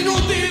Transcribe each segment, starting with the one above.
inútil.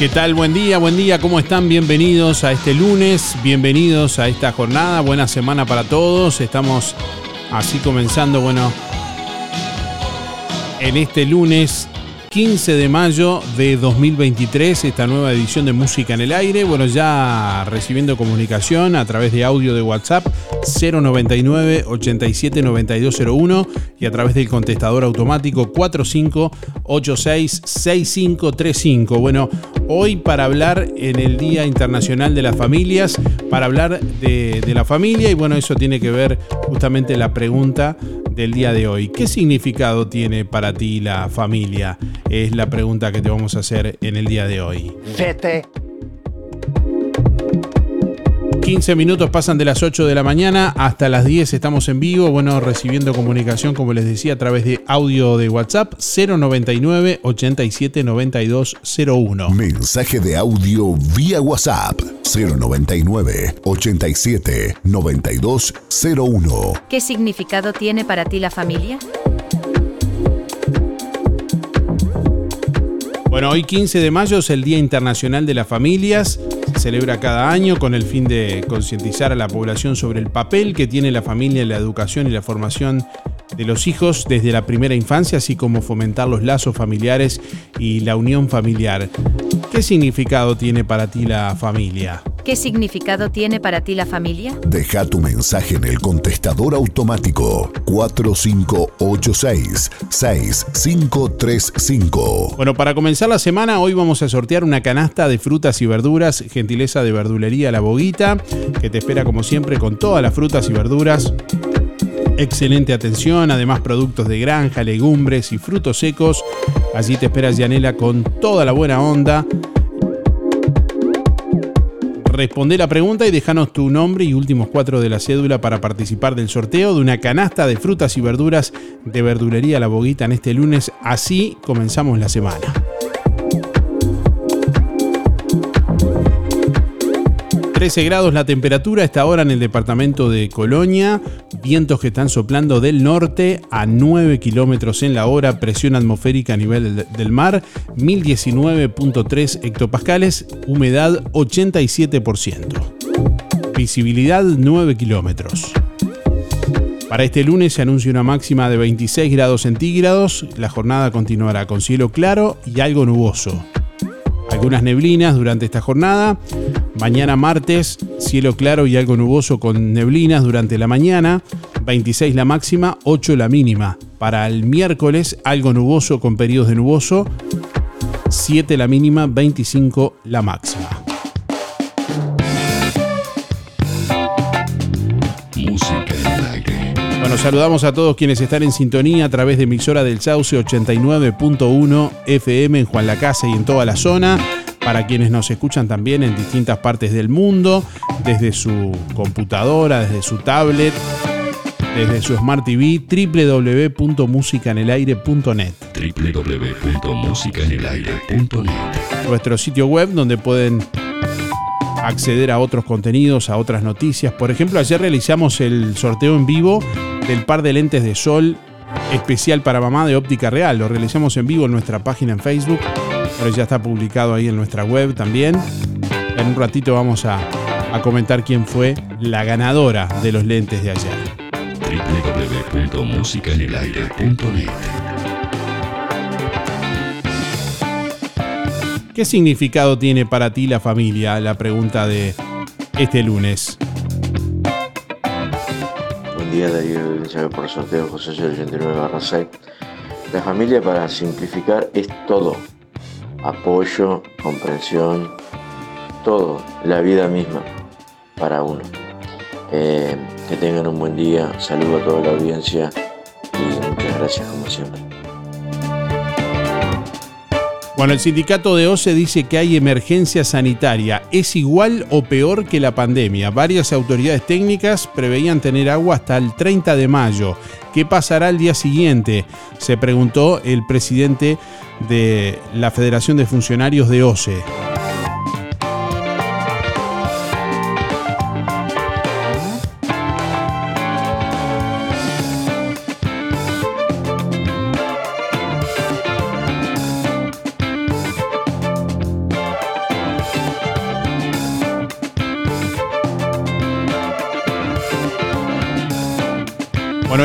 ¿Qué tal? Buen día, buen día, ¿cómo están? Bienvenidos a este lunes, bienvenidos a esta jornada, buena semana para todos. Estamos así comenzando, bueno, en este lunes 15 de mayo de 2023, esta nueva edición de Música en el Aire. Bueno, ya recibiendo comunicación a través de audio de WhatsApp 099 87 9201 y a través del contestador automático 4586 6535. Bueno, hoy para hablar en el Día Internacional de las Familias, para hablar de, la familia y bueno, eso tiene que ver justamente la pregunta del día de hoy. ¿Qué significado tiene para ti la familia? Es la pregunta que te vamos a hacer en el día de hoy. Vete. 15 minutos pasan de las 8 de la mañana hasta las 10 estamos en vivo, bueno, recibiendo comunicación, como les decía, a través de audio de WhatsApp 099 87 92 01. Mensaje de audio vía WhatsApp 099 87 92 01. ¿Qué significado tiene para ti la familia? Bueno, hoy 15 de mayo es el Día Internacional de las Familias. Celebra cada año con el fin de concientizar a la población sobre el papel que tiene la familia en la educación y la formación de los hijos desde la primera infancia, así como fomentar los lazos familiares y la unión familiar. ¿Qué significado tiene para ti la familia? ¿Qué significado tiene para ti la familia? Deja tu mensaje en el contestador automático 4586 6535. Bueno, para comenzar la semana, hoy vamos a sortear una canasta de frutas y verduras, gentileza de verdulería La Boguita, que te espera como siempre con todas las frutas y verduras. Excelente atención, además productos de granja, legumbres y frutos secos. Allí te espera Yanela con toda la buena onda. Responde la pregunta y déjanos tu nombre y últimos cuatro de la cédula para participar del sorteo de una canasta de frutas y verduras de verdulería La Boguita en este lunes. Así comenzamos la semana. 13 grados la temperatura a esta hora en el departamento de Colonia, vientos que están soplando del norte a 9 kilómetros en la hora, presión atmosférica a nivel del mar 1019.3 hectopascales, humedad 87%, visibilidad 9 kilómetros. Para este lunes se anuncia una máxima de 26 grados centígrados, la jornada continuará con cielo claro y algo nuboso. Algunas neblinas durante esta jornada. Mañana martes, cielo claro y algo nuboso con neblinas durante la mañana. 26 la máxima, 8 la mínima. Para el miércoles, algo nuboso con periodos de nuboso. 7 la mínima, 25 la máxima. Bueno, saludamos a todos quienes están en sintonía a través de emisora del Sauce 89.1 FM en Juan la Casa y en toda la zona. Para quienes nos escuchan también en distintas partes del mundo, desde su computadora, desde su tablet, desde su Smart TV, www.musicanelaire.net. www.musicaenelaire.net. Nuestro sitio web donde pueden acceder a otros contenidos, a otras noticias. Por ejemplo, ayer realizamos el sorteo en vivo del par de lentes de sol especial para mamá de óptica real. Lo realizamos en vivo en nuestra página en Facebook, pero ya está publicado ahí en nuestra web también. En un ratito vamos a, a comentar quién fue la ganadora de los lentes de ayer. www.musicaenelaire.net. ¿Qué significado tiene para ti la familia? La pregunta de este lunes. Buen día, Darío, gracias por el sorteo José 89 barra 6. La familia, para simplificar, es todo. Apoyo, comprensión, todo, la vida misma para uno. Eh, que tengan un buen día, saludo a toda la audiencia y muchas gracias como siempre. Bueno, el sindicato de OCE dice que hay emergencia sanitaria. ¿Es igual o peor que la pandemia? Varias autoridades técnicas preveían tener agua hasta el 30 de mayo. ¿Qué pasará el día siguiente? Se preguntó el presidente de la Federación de Funcionarios de OCE.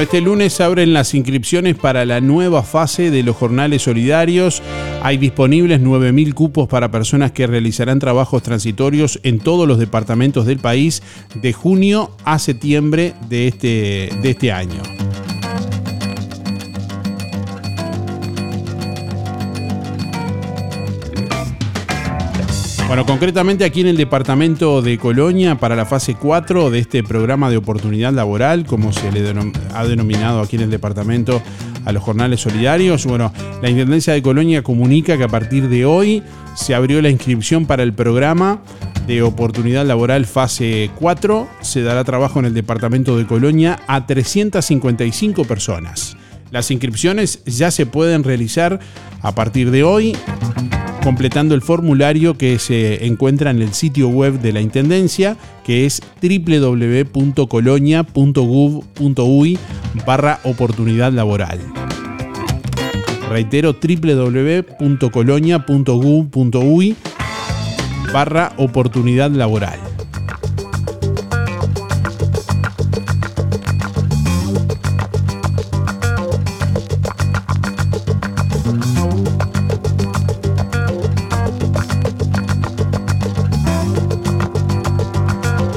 Este lunes abren las inscripciones para la nueva fase de los jornales solidarios. Hay disponibles 9.000 cupos para personas que realizarán trabajos transitorios en todos los departamentos del país de junio a septiembre de este, de este año. Bueno, concretamente aquí en el departamento de Colonia, para la fase 4 de este programa de oportunidad laboral, como se le ha denominado aquí en el departamento a los jornales solidarios, bueno, la Intendencia de Colonia comunica que a partir de hoy se abrió la inscripción para el programa de oportunidad laboral fase 4. Se dará trabajo en el departamento de Colonia a 355 personas. Las inscripciones ya se pueden realizar a partir de hoy completando el formulario que se encuentra en el sitio web de la Intendencia, que es www.colonia.gov.uy barra oportunidad laboral. Reitero, www.colonia.gov.uy barra oportunidad laboral.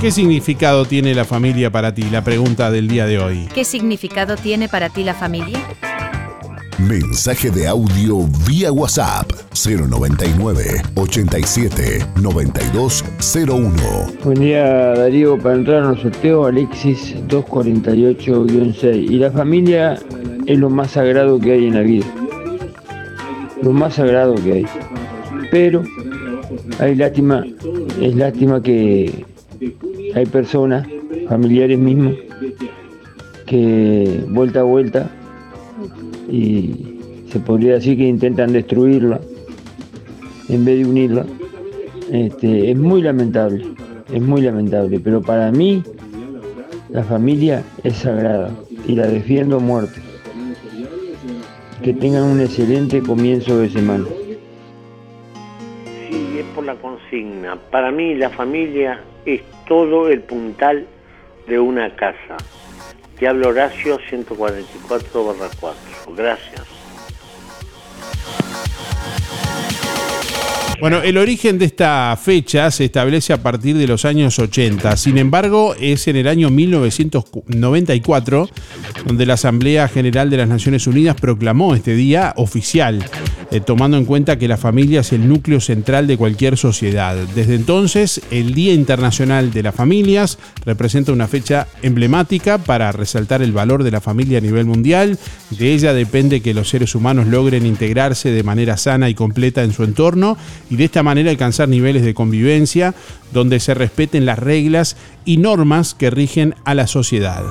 ¿Qué significado tiene la familia para ti? La pregunta del día de hoy. ¿Qué significado tiene para ti la familia? Mensaje de audio vía WhatsApp 099 87 9201. Buen día Darío, para entrar en los sorteos Alexis 248-6. Y la familia es lo más sagrado que hay en la vida. Lo más sagrado que hay. Pero hay lástima, es lástima que hay personas, familiares mismos, que vuelta a vuelta y se podría decir que intentan destruirla en vez de unirla. Este, es muy lamentable, es muy lamentable, pero para mí la familia es sagrada y la defiendo a muerte. Que tengan un excelente comienzo de semana. Para mí la familia es todo el puntal de una casa. Te hablo Horacio 144 barra 4. Gracias. Bueno, el origen de esta fecha se establece a partir de los años 80. Sin embargo, es en el año 1994 donde la Asamblea General de las Naciones Unidas proclamó este día oficial, eh, tomando en cuenta que la familia es el núcleo central de cualquier sociedad. Desde entonces, el Día Internacional de las Familias representa una fecha emblemática para resaltar el valor de la familia a nivel mundial. De ella depende que los seres humanos logren integrarse de manera sana y completa en su entorno y de esta manera alcanzar niveles de convivencia donde se respeten las reglas y normas que rigen a la sociedad.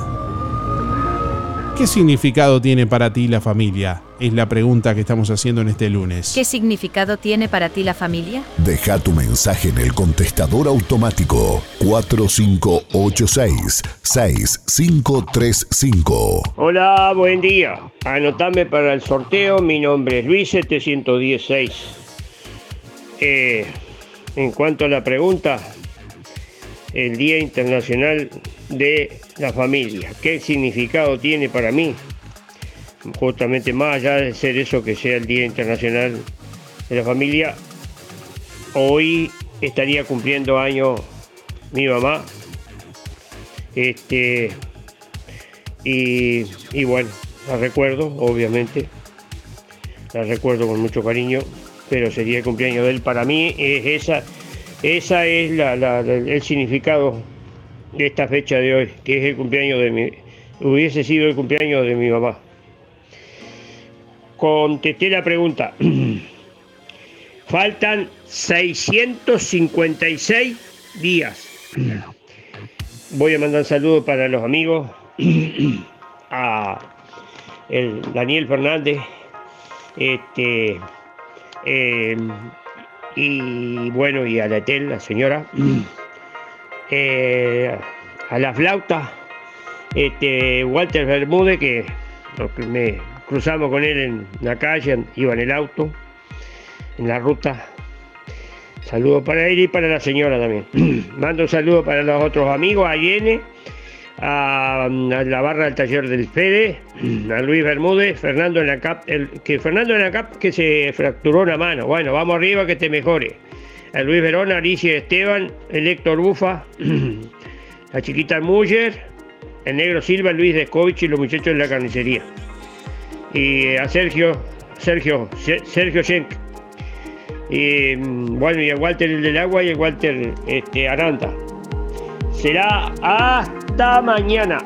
¿Qué significado tiene para ti la familia? Es la pregunta que estamos haciendo en este lunes. ¿Qué significado tiene para ti la familia? Deja tu mensaje en el contestador automático 4586-6535. Hola, buen día. Anotame para el sorteo. Mi nombre es Luis 716. Eh, en cuanto a la pregunta, el Día Internacional de la Familia. ¿Qué significado tiene para mí? Justamente más allá de ser eso que sea el Día Internacional de la Familia, hoy estaría cumpliendo años mi mamá. Este, y, y bueno, la recuerdo, obviamente. La recuerdo con mucho cariño, pero sería el cumpleaños de él. Para mí es esa, esa es la, el significado de esta fecha de hoy, que es el cumpleaños de mi, hubiese sido el cumpleaños de mi mamá. Contesté la pregunta. Faltan 656 días. Voy a mandar saludos para los amigos, a el Daniel Fernández, este, eh, y bueno, y a la Etel, la señora, eh, a la flauta, este, Walter Bermúdez, que me cruzamos con él en la calle, iba en el auto, en la ruta. Saludos para él y para la señora también. Mando un saludo para los otros amigos, a Yene, a, la barra del taller del Fede, a Luis Bermúdez, Fernando en la cap, el, que Fernando en la cap que se fracturó una mano. Bueno, vamos arriba que te mejore. A Luis Verona, Alicia Esteban, el Héctor Bufa, la chiquita Muller, el negro Silva, Luis Descovich y los muchachos de la carnicería. Y a Sergio, Sergio, Sergio Schenk. Y mm, bueno, y a Walter el del agua y a Walter este, Aranta. Será hasta mañana.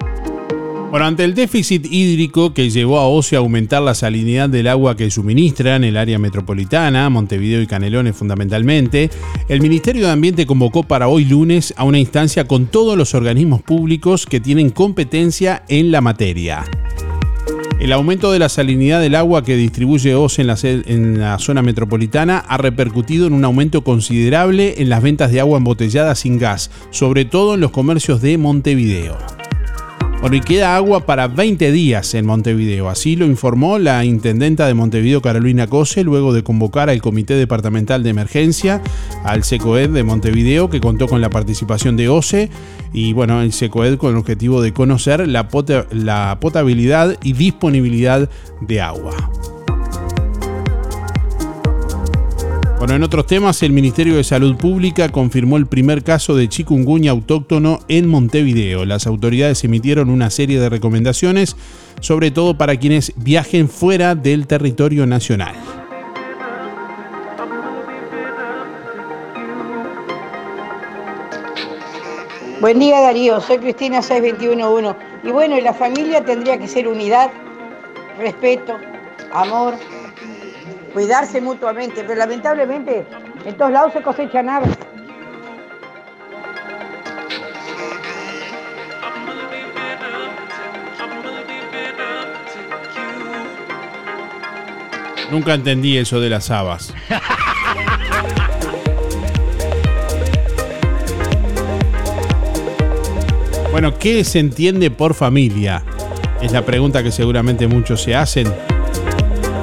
Bueno, ante el déficit hídrico que llevó a OCE a aumentar la salinidad del agua que suministra en el área metropolitana, Montevideo y Canelones fundamentalmente, el Ministerio de Ambiente convocó para hoy lunes a una instancia con todos los organismos públicos que tienen competencia en la materia. El aumento de la salinidad del agua que distribuye OCE en la, en la, zona metropolitana ha repercutido en un aumento considerable en las ventas de agua embotellada sin gas, sobre todo en los comercios de Montevideo. Bueno, y queda agua para 20 días en Montevideo. Así lo informó la intendenta de Montevideo, Carolina Cose, luego de convocar al Comité Departamental de Emergencia, al SECOED de Montevideo, que contó con la participación de OCE, y bueno, el SECOED con el objetivo de conocer la, la potabilidad y disponibilidad de agua. Bueno, en otros temas, el Ministerio de Salud Pública confirmó el primer caso de chikungunya autóctono en Montevideo. Las autoridades emitieron una serie de recomendaciones, sobre todo para quienes viajen fuera del territorio nacional. Buen día Darío, soy Cristina 6211. Y bueno, la familia tendría que ser unidad, respeto, amor, cuidarse mutuamente, pero lamentablemente en todos lados se cosecha nada. Nunca entendí eso de las habas. Bueno, ¿qué se entiende por familia? Es la pregunta que seguramente muchos se hacen.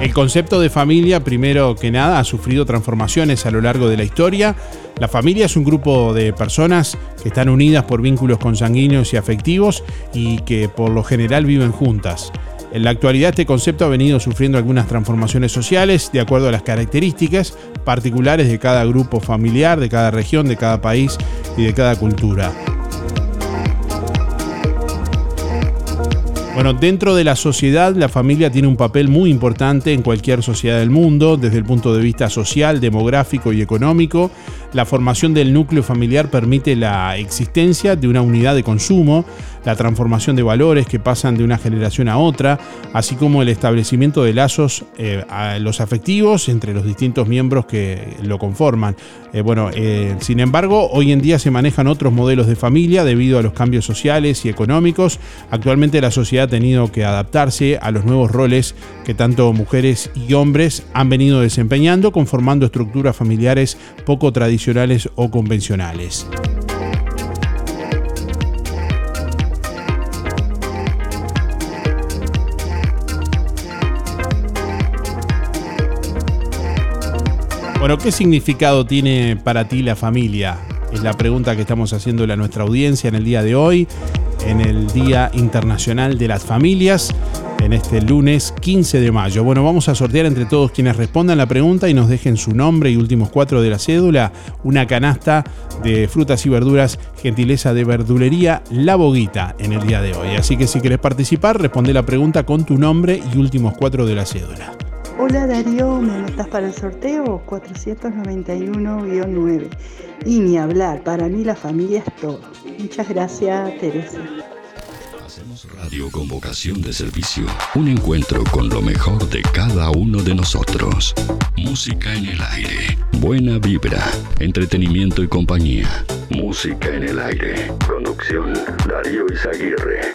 El concepto de familia, primero que nada, ha sufrido transformaciones a lo largo de la historia. La familia es un grupo de personas que están unidas por vínculos consanguíneos y afectivos y que por lo general viven juntas. En la actualidad este concepto ha venido sufriendo algunas transformaciones sociales de acuerdo a las características particulares de cada grupo familiar, de cada región, de cada país y de cada cultura. Bueno, dentro de la sociedad, la familia tiene un papel muy importante en cualquier sociedad del mundo, desde el punto de vista social, demográfico y económico. La formación del núcleo familiar permite la existencia de una unidad de consumo, la transformación de valores que pasan de una generación a otra, así como el establecimiento de lazos eh, a los afectivos entre los distintos miembros que lo conforman. Eh, bueno, eh, sin embargo, hoy en día se manejan otros modelos de familia debido a los cambios sociales y económicos. Actualmente la sociedad ha tenido que adaptarse a los nuevos roles que tanto mujeres y hombres han venido desempeñando, conformando estructuras familiares poco tradicionales o convencionales. Bueno, ¿qué significado tiene para ti la familia? Es la pregunta que estamos haciéndole a nuestra audiencia en el día de hoy, en el Día Internacional de las Familias, en este lunes 15 de mayo. Bueno, vamos a sortear entre todos quienes respondan la pregunta y nos dejen su nombre y últimos cuatro de la cédula, una canasta de frutas y verduras, gentileza de verdulería La Boguita en el día de hoy. Así que si quieres participar, responde la pregunta con tu nombre y últimos cuatro de la cédula. Hola Darío, ¿me anotas para el sorteo? 491-9. Y ni hablar, para mí la familia es todo. Muchas gracias, Teresa. Hacemos radio con vocación de servicio. Un encuentro con lo mejor de cada uno de nosotros. Música en el aire. Buena vibra. Entretenimiento y compañía. Música en el aire. Producción Darío Izaguirre.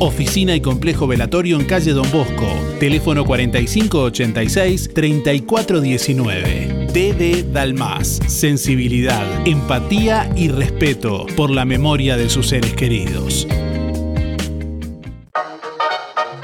Oficina y complejo velatorio en calle Don Bosco. Teléfono 4586-3419. DD Dalmas. Sensibilidad, empatía y respeto por la memoria de sus seres queridos.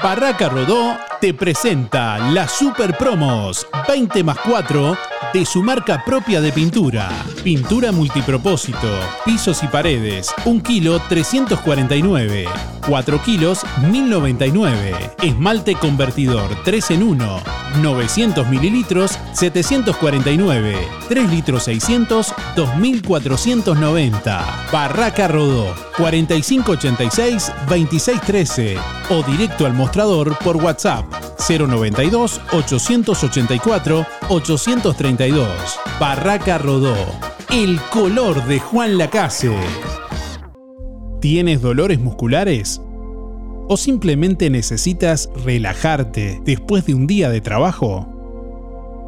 Barraca Rodó te presenta las super promos 20 más 4 de su marca propia de pintura. Pintura multipropósito, pisos y paredes, 1 kilo 349, 4 kilos 1099, esmalte convertidor 3 en 1, 900 mililitros 749, 3 litros 600 2490. Barraca Rodó 4586 2613 o directo al mostrador por WhatsApp 092 884 832. Barraca Rodó. El color de Juan Lacase. ¿Tienes dolores musculares? ¿O simplemente necesitas relajarte después de un día de trabajo?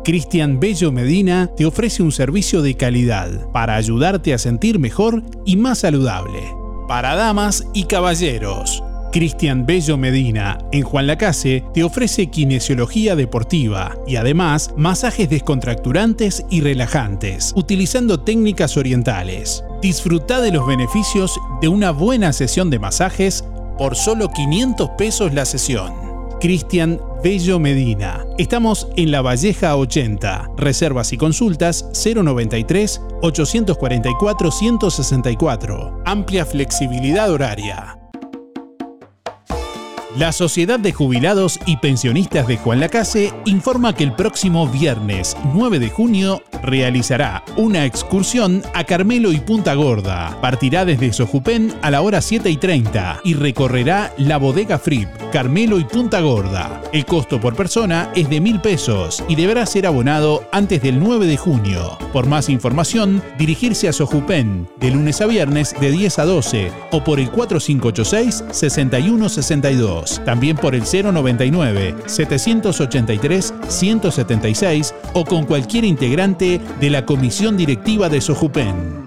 Cristian Bello Medina te ofrece un servicio de calidad para ayudarte a sentir mejor y más saludable. Para damas y caballeros. Cristian Bello Medina, en Juan Lacase, te ofrece kinesiología deportiva y además masajes descontracturantes y relajantes, utilizando técnicas orientales. Disfruta de los beneficios de una buena sesión de masajes por solo 500 pesos la sesión. Cristian Bello Medina. Estamos en La Valleja 80. Reservas y consultas 093 844 164. Amplia flexibilidad horaria. La Sociedad de Jubilados y Pensionistas de Juan Lacase informa que el próximo viernes 9 de junio realizará una excursión a Carmelo y Punta Gorda. Partirá desde Sojupén a la hora 7 y 30 y recorrerá la bodega Frip, Carmelo y Punta Gorda. El costo por persona es de mil pesos y deberá ser abonado antes del 9 de junio. Por más información, dirigirse a Sojupén de lunes a viernes de 10 a 12 o por el 4586 6162. También por el 099 783 176 o con cualquier integrante de la comisión directiva de Sojupen.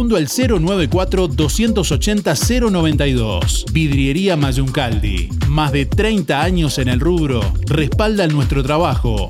al 094-280-092. Vidriería Mayuncaldi. Más de 30 años en el rubro respaldan nuestro trabajo.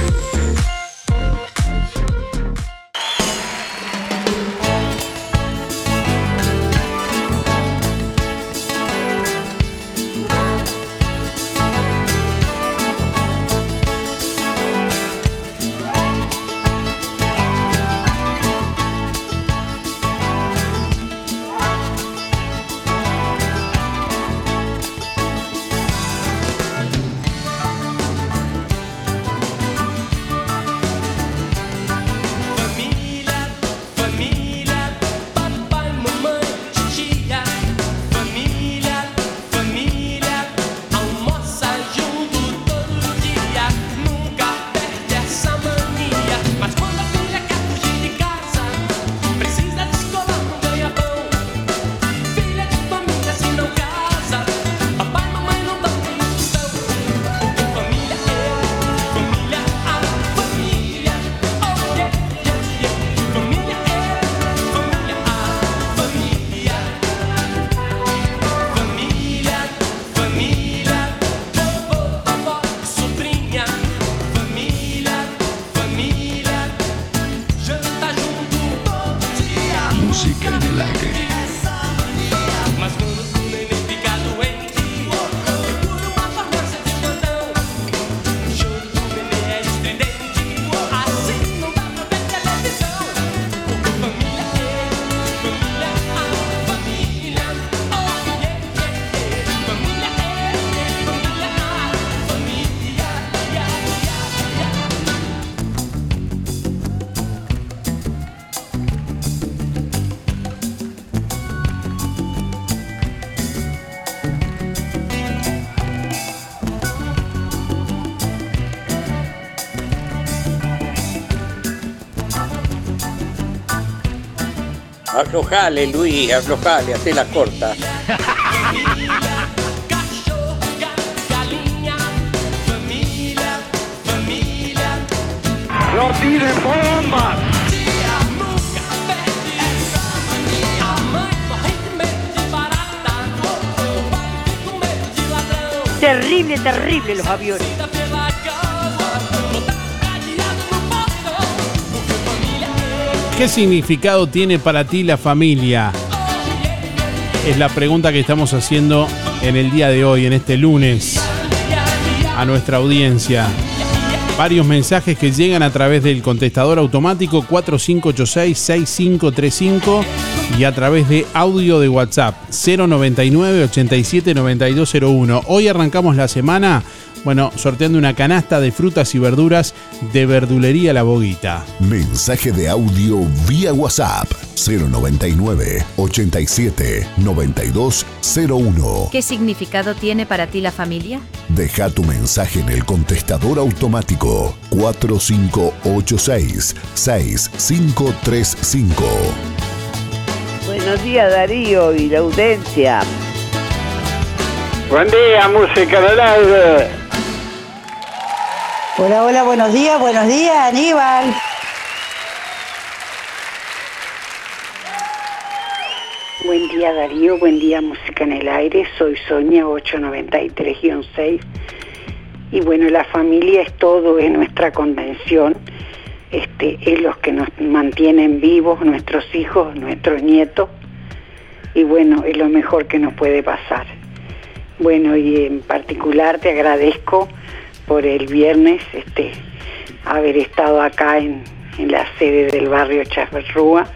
Aflojale, Luis, aflojale, hacé la corta. ¡No tiren bombas! Terrible, terrible los aviones. ¿Qué significado tiene para ti la familia? Es la pregunta que estamos haciendo en el día de hoy, en este lunes, a nuestra audiencia. Varios mensajes que llegan a través del contestador automático 4586-6535 y a través de audio de WhatsApp 099 87 9201. Hoy arrancamos la semana, bueno, sorteando una canasta de frutas y verduras de Verdulería La Boguita. Mensaje de audio vía WhatsApp 099 87 9201. ¿Qué significado tiene para ti la familia? Deja tu mensaje en el contestador automático 4586 6535. Buenos días Darío y la audiencia. Buen día, música del aire. Hola, hola, buenos días, buenos días, Aníbal. Buen día Darío, buen día Música en el Aire, soy Sonia 893-6 y bueno, la familia es todo, es nuestra convención, este, es los que nos mantienen vivos, nuestros hijos, nuestros nietos y bueno, es lo mejor que nos puede pasar. Bueno, y en particular te agradezco por el viernes este, haber estado acá en, en la sede del barrio Chaferrúa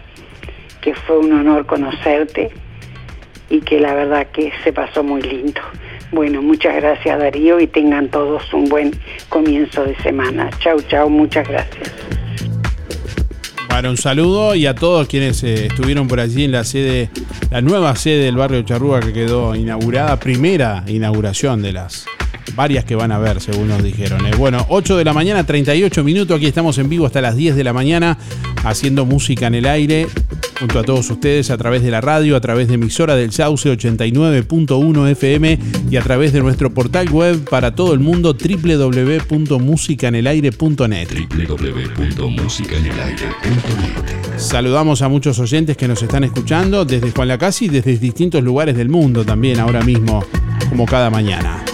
que fue un honor conocerte y que la verdad que se pasó muy lindo. Bueno, muchas gracias Darío y tengan todos un buen comienzo de semana. Chau, chau, muchas gracias. Bueno, un saludo y a todos quienes eh, estuvieron por allí en la sede, la nueva sede del barrio Charrúa que quedó inaugurada, primera inauguración de las varias que van a ver, según nos dijeron. eh. Bueno, 8 de la mañana, 38 minutos, aquí estamos en vivo hasta las 10 de la mañana, haciendo música en el aire, junto a todos ustedes, a través de la radio, a través de emisora del Sauce 89.1 FM y a través de nuestro portal web para todo el mundo, www.musicanelaire.net. www.musicanelaire.net. Saludamos a muchos oyentes que nos están escuchando desde Juan Lacasi y desde distintos lugares del mundo también ahora mismo, como cada mañana.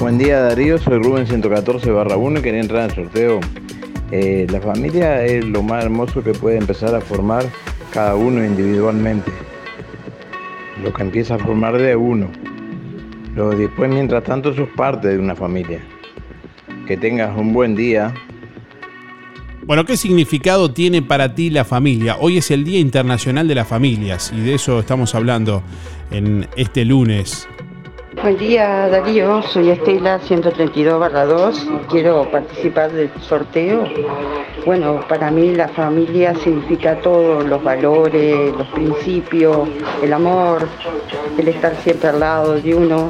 Buen día Darío, soy Rubén 114 barra 1 y quería entrar al sorteo. Eh, la familia es lo más hermoso que puede empezar a formar cada uno individualmente. Lo que empieza a formar de uno. Lo después, mientras tanto, sos parte de una familia. Que tengas un buen día. Bueno, ¿qué significado tiene para ti la familia? Hoy es el Día Internacional de las Familias y de eso estamos hablando en este lunes. Buen día Darío, soy Estela 132 2 y quiero participar del sorteo. Bueno, para mí la familia significa todo, los valores, los principios, el amor, el estar siempre al lado de uno,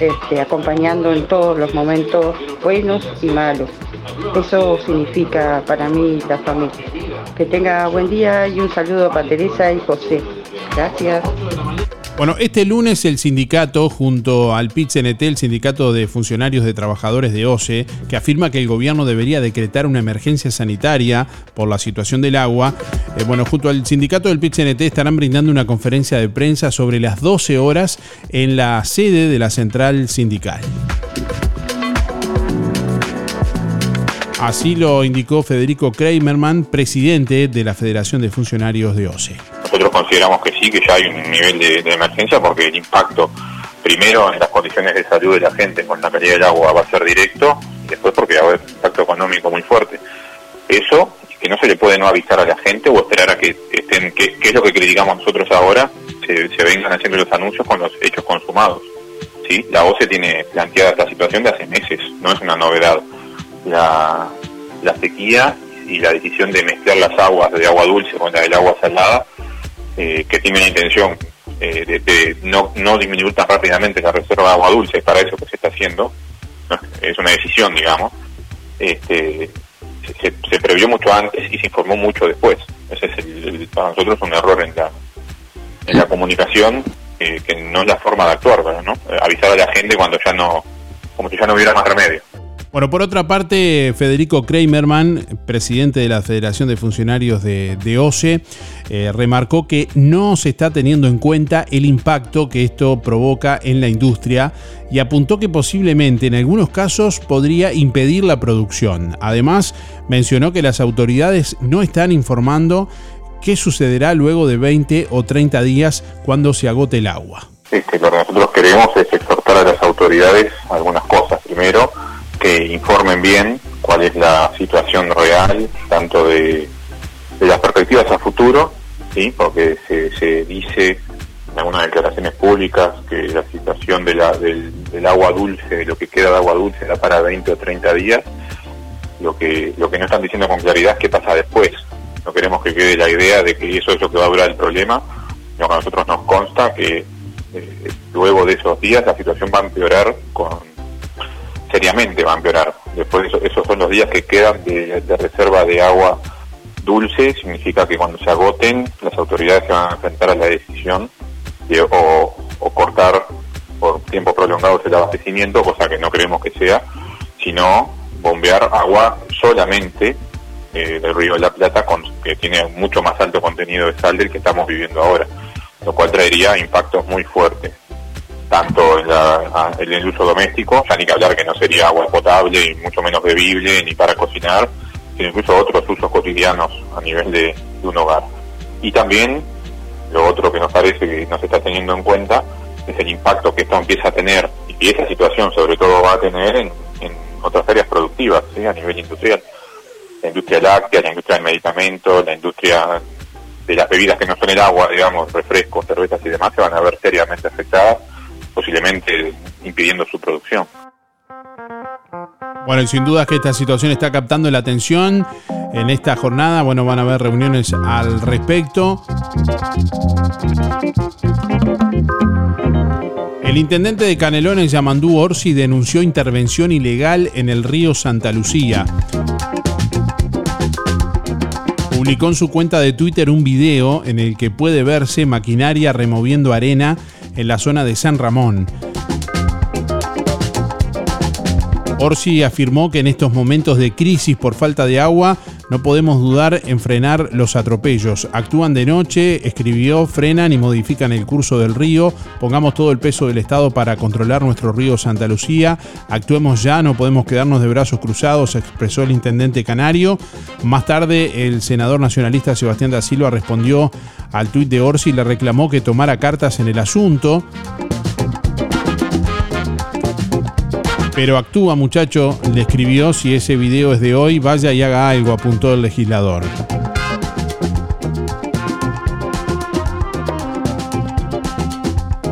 este, acompañando en todos los momentos buenos y malos. Eso significa para mí la familia. Que tenga buen día y un saludo para Teresa y José. Gracias. Bueno, este lunes el sindicato, junto al PIT-CNT, el sindicato de funcionarios de trabajadores de OCE, que afirma que el gobierno debería decretar una emergencia sanitaria por la situación del agua, eh, bueno, junto al sindicato del PIT-CNT estarán brindando una conferencia de prensa sobre las 12 horas en la sede de la central sindical. Así lo indicó Federico Kramerman, presidente de la Federación de Funcionarios de OCE. Nosotros consideramos que sí, que ya hay un nivel de, emergencia porque el impacto, primero en las condiciones de salud de la gente con la calidad del agua va a ser directo y después porque va a haber un impacto económico muy fuerte. Eso, que no se le puede no avisar a la gente o esperar a que estén, que, que es lo que criticamos nosotros ahora, se, se vengan haciendo los anuncios con los hechos consumados. ¿sí? La OCE tiene planteada esta situación de hace meses, no es una novedad. La, la sequía y la decisión de mezclar las aguas de agua dulce con la del agua salada eh, que tiene una intención eh, de, no, no disminuir tan rápidamente la reserva de agua dulce, es para eso que se está haciendo, es una decisión, digamos, este, se, se previó mucho antes y se informó mucho después. Ese es el, para nosotros un error en la, en la comunicación, eh, que no es la forma de actuar, ¿no? Eh, avisar a la gente cuando ya no, como si ya no hubiera más remedio. Bueno, por otra parte, Federico Kramerman, presidente de la Federación de Funcionarios de, de OCE, eh, remarcó que no se está teniendo en cuenta el impacto que esto provoca en la industria y apuntó que posiblemente en algunos casos podría impedir la producción. Además, mencionó que las autoridades no están informando qué sucederá luego de 20 o 30 días cuando se agote el agua. Este, lo que nosotros queremos es exhortar a las autoridades algunas cosas. Primero, que informen bien cuál es la situación real, tanto de, de las perspectivas a futuro, ¿sí? porque se, se dice en algunas declaraciones públicas que la situación de la, del, agua dulce, de lo que queda de agua dulce, era para 20 o 30 días. Lo que, lo que no están diciendo con claridad es qué pasa después. No queremos que quede la idea de que eso es lo que va a durar el problema, sino que a nosotros nos consta que eh, luego de esos días la situación va a empeorar con seriamente va a empeorar. Después eso- esos son los días que quedan de, reserva de agua dulce, significa que cuando se agoten las autoridades se van a enfrentar a la decisión de o, o cortar por tiempo prolongado el abastecimiento, cosa que no creemos que sea, sino bombear agua solamente eh, del río de la Plata, con, que tiene mucho más alto contenido de sal del que estamos viviendo ahora, lo cual traería impactos muy fuertes tanto en, la- el uso doméstico, ya ni que hablar que no sería agua potable y mucho menos bebible ni para cocinar, sino incluso otros usos cotidianos a nivel de, un hogar. Y también lo otro que nos parece que no se está teniendo en cuenta es el impacto que esto empieza a tener y esa situación sobre todo va a tener en, otras áreas productivas a nivel industrial. La industria láctea, la industria del medicamento, la industria de las bebidas que no son el agua, digamos, refrescos, cervezas y demás, se van a ver seriamente afectadas posiblemente impidiendo su producción. Bueno, y sin duda que esta situación está captando la atención. En esta jornada, bueno, van a haber reuniones al respecto. El intendente de Canelones, Yamandú Orsi, denunció intervención ilegal en el río Santa Lucía. Publicó en su cuenta de Twitter un video en el que puede verse maquinaria removiendo arena en la zona de San Ramón. Orsi afirmó que en estos momentos de crisis por falta de agua no podemos dudar en frenar los atropellos. Actúan de noche, escribió, frenan y modifican el curso del río. Pongamos todo el peso del Estado para controlar nuestro río Santa Lucía. Actuemos ya, no podemos quedarnos de brazos cruzados, expresó el intendente canario. Más tarde, el senador nacionalista Sebastián da Silva respondió al tuit de Orsi y le reclamó que tomara cartas en el asunto. Pero actúa muchacho, le escribió, si ese video es de hoy, vaya y haga algo, apuntó el legislador.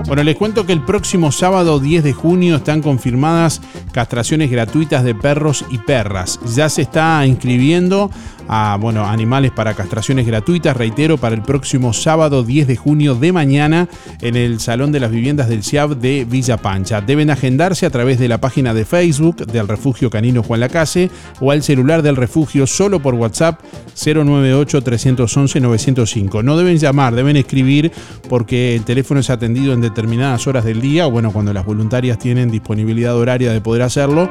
Bueno, les cuento que el próximo sábado 10 de junio están confirmadas castraciones gratuitas de perros y perras. Ya se está inscribiendo a bueno, animales para castraciones gratuitas, reitero, para el próximo sábado 10 de junio de mañana en el Salón de las Viviendas del CIAB de Villa Pancha. Deben agendarse a través de la página de Facebook del Refugio Canino Juan Lacase o al celular del refugio solo por WhatsApp 098-311-905. No deben llamar, deben escribir porque el teléfono es atendido en determinadas horas del día, o bueno, cuando las voluntarias tienen disponibilidad horaria de poder hacerlo.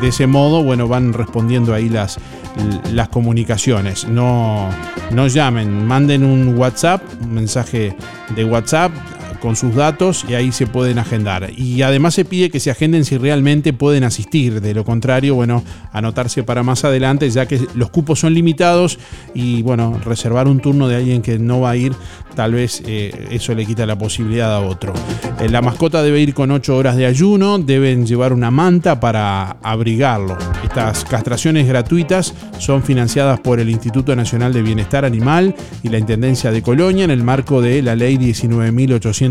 De ese modo, bueno, van respondiendo ahí las, las comunicaciones. No, no llamen, manden un WhatsApp, un mensaje de WhatsApp con sus datos y ahí se pueden agendar. Y además se pide que se agenden si realmente pueden asistir. De lo contrario, bueno, anotarse para más adelante, ya que los cupos son limitados y bueno, reservar un turno de alguien que no va a ir, tal vez eh, eso le quita la posibilidad a otro. Eh, la mascota debe ir con 8 horas de ayuno, deben llevar una manta para abrigarlo. Estas castraciones gratuitas son financiadas por el Instituto Nacional de Bienestar Animal y la Intendencia de Colonia en el marco de la Ley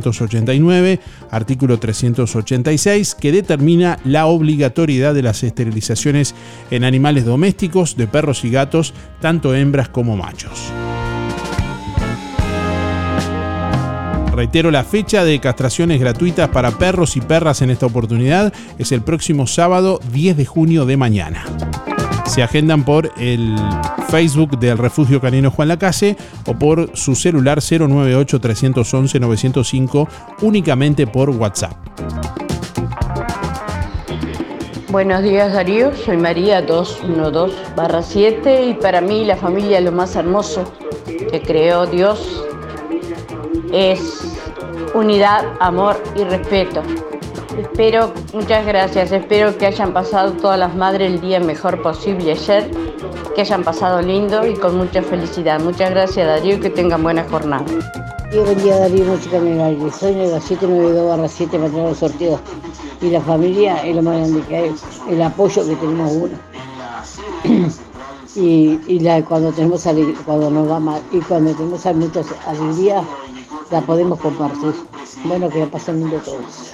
19.889, artículo 386, que determina la obligatoriedad de las esterilizaciones en animales domésticos de perros y gatos, tanto hembras como machos. Reitero, la fecha de castraciones gratuitas para perros y perras en esta oportunidad es el próximo sábado 10 de junio de mañana. Se agendan por el Facebook del Refugio Canino Juan Lacase o por su celular 098 311 905 únicamente por WhatsApp. Buenos días Darío, soy María 212-7 y para mí la familia lo más hermoso que creó Dios es unidad, amor y respeto. Espero, muchas gracias, espero que hayan pasado todas las madres el día mejor posible ayer, que hayan pasado lindo y con mucha felicidad. Muchas gracias Darío y que tengan buena jornada. Yo buen día Darío, música aire. Soy la 792 7 para tener los sorteos. Y la familia es lo más grande que hay, el apoyo que tenemos uno. y, y la, cuando tenemos aleg- cuando nos va mal y cuando tenemos muchas alegría la podemos compartir. Bueno, que la pasen lindo todos.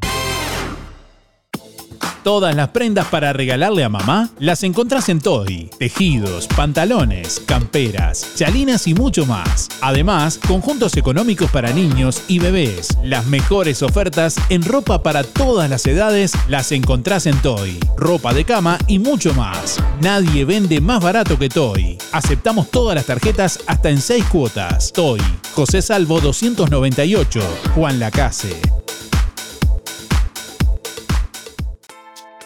Todas las prendas para regalarle a mamá las encontrás en Toy. Tejidos, pantalones, camperas, chalinas y mucho más. Además, conjuntos económicos para niños y bebés. Las mejores ofertas en ropa para todas las edades las encontrás en Toy. Ropa de cama y mucho más. Nadie vende más barato que Toy. Aceptamos todas las tarjetas hasta en 6 cuotas. Toy. José Salvo 298. Juan Lacase.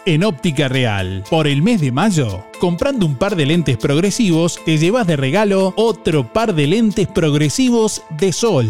En Óptica Real, por el mes de mayo, comprando un par de lentes progresivos, te llevas de regalo otro par de lentes progresivos de sol.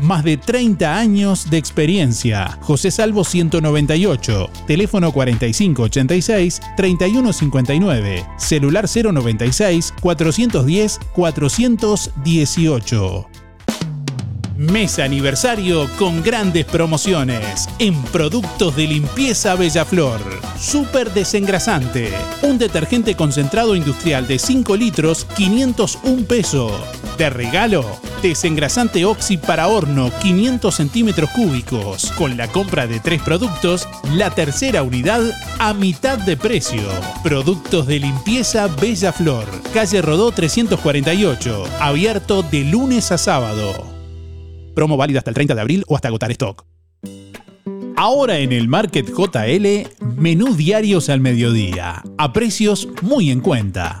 Más de 30 años de experiencia. José Salvo 198, teléfono 4586-3159, celular 096 410 418. Mes aniversario con grandes promociones en productos de limpieza Bellaflor. Super desengrasante. Un detergente concentrado industrial de 5 litros, 501 pesos. De regalo, desengrasante Oxy para horno 500 centímetros cúbicos. Con la compra de tres productos, la tercera unidad a mitad de precio. Productos de limpieza Bella Flor, calle Rodó 348, abierto de lunes a sábado. Promo válida hasta el 30 de abril o hasta agotar stock. Ahora en el Market JL, menú diarios al mediodía, a precios muy en cuenta.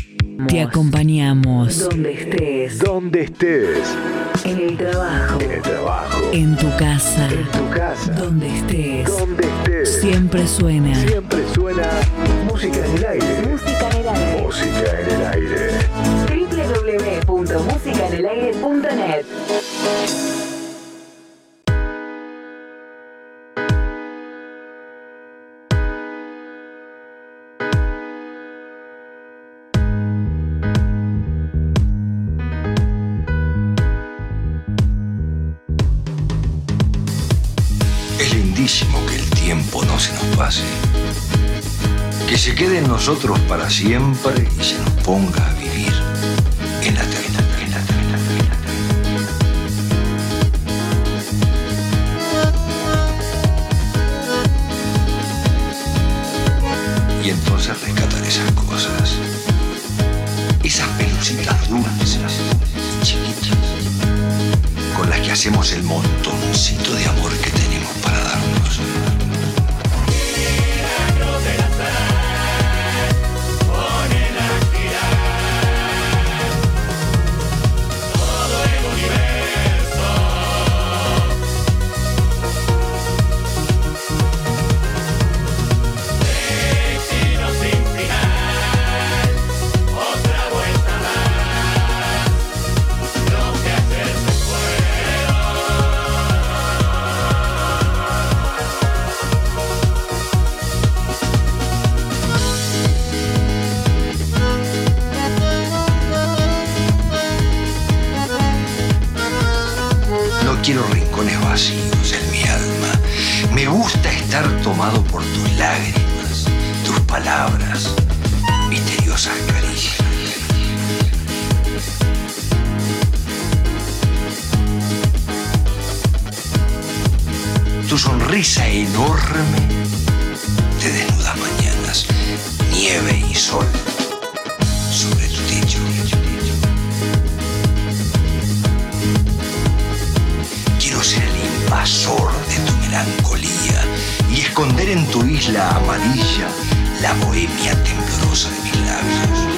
Te acompañamos. Donde estés. Donde estés. En el trabajo. En el trabajo. En tu casa. En tu casa. Donde estés. Donde estés. Siempre suena. Siempre suena música en el aire. Música en el aire. Música en el aire. www.musicaenelaire.net Que el tiempo no se nos pase. Que se quede en nosotros para siempre y se nos ponga a vivir en la eternidad. Y entonces rescatar esas cosas. Esas pelucitas dulces chiquitas con las que hacemos el montoncito de amor que tenemos por tus lágrimas, tus palabras, misteriosas caricias. Tu sonrisa enorme te desnuda mañanas, nieve y sol esconder en tu isla amarilla la bohemia temblorosa de mis labios.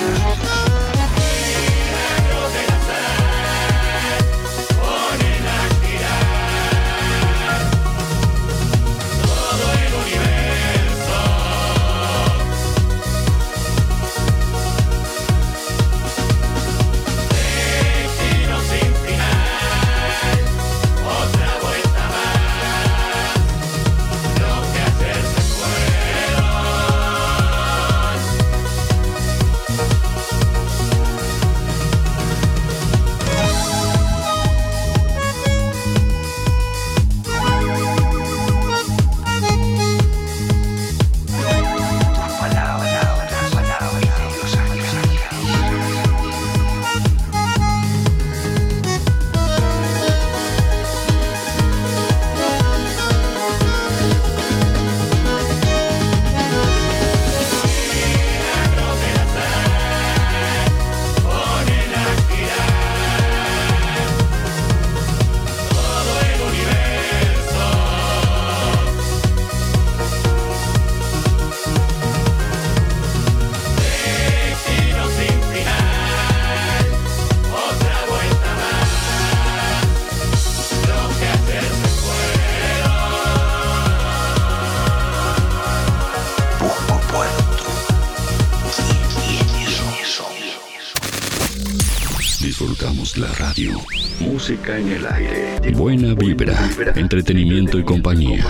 Radio. Música en el aire. Buena vibra, entretenimiento y compañía.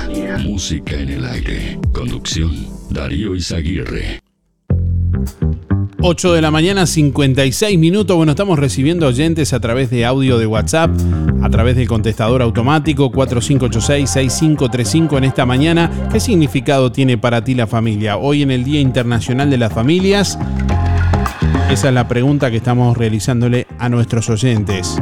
Música en el aire. Conducción, Darío Izaguirre. 8 de la mañana, 56 minutos. Bueno, estamos recibiendo oyentes a través de audio de WhatsApp, a través del contestador automático 4586-6535 en esta mañana. ¿Qué significado tiene para ti la familia? Hoy en el Día Internacional de las Familias. Esa es la pregunta que estamos realizándole a nuestros oyentes.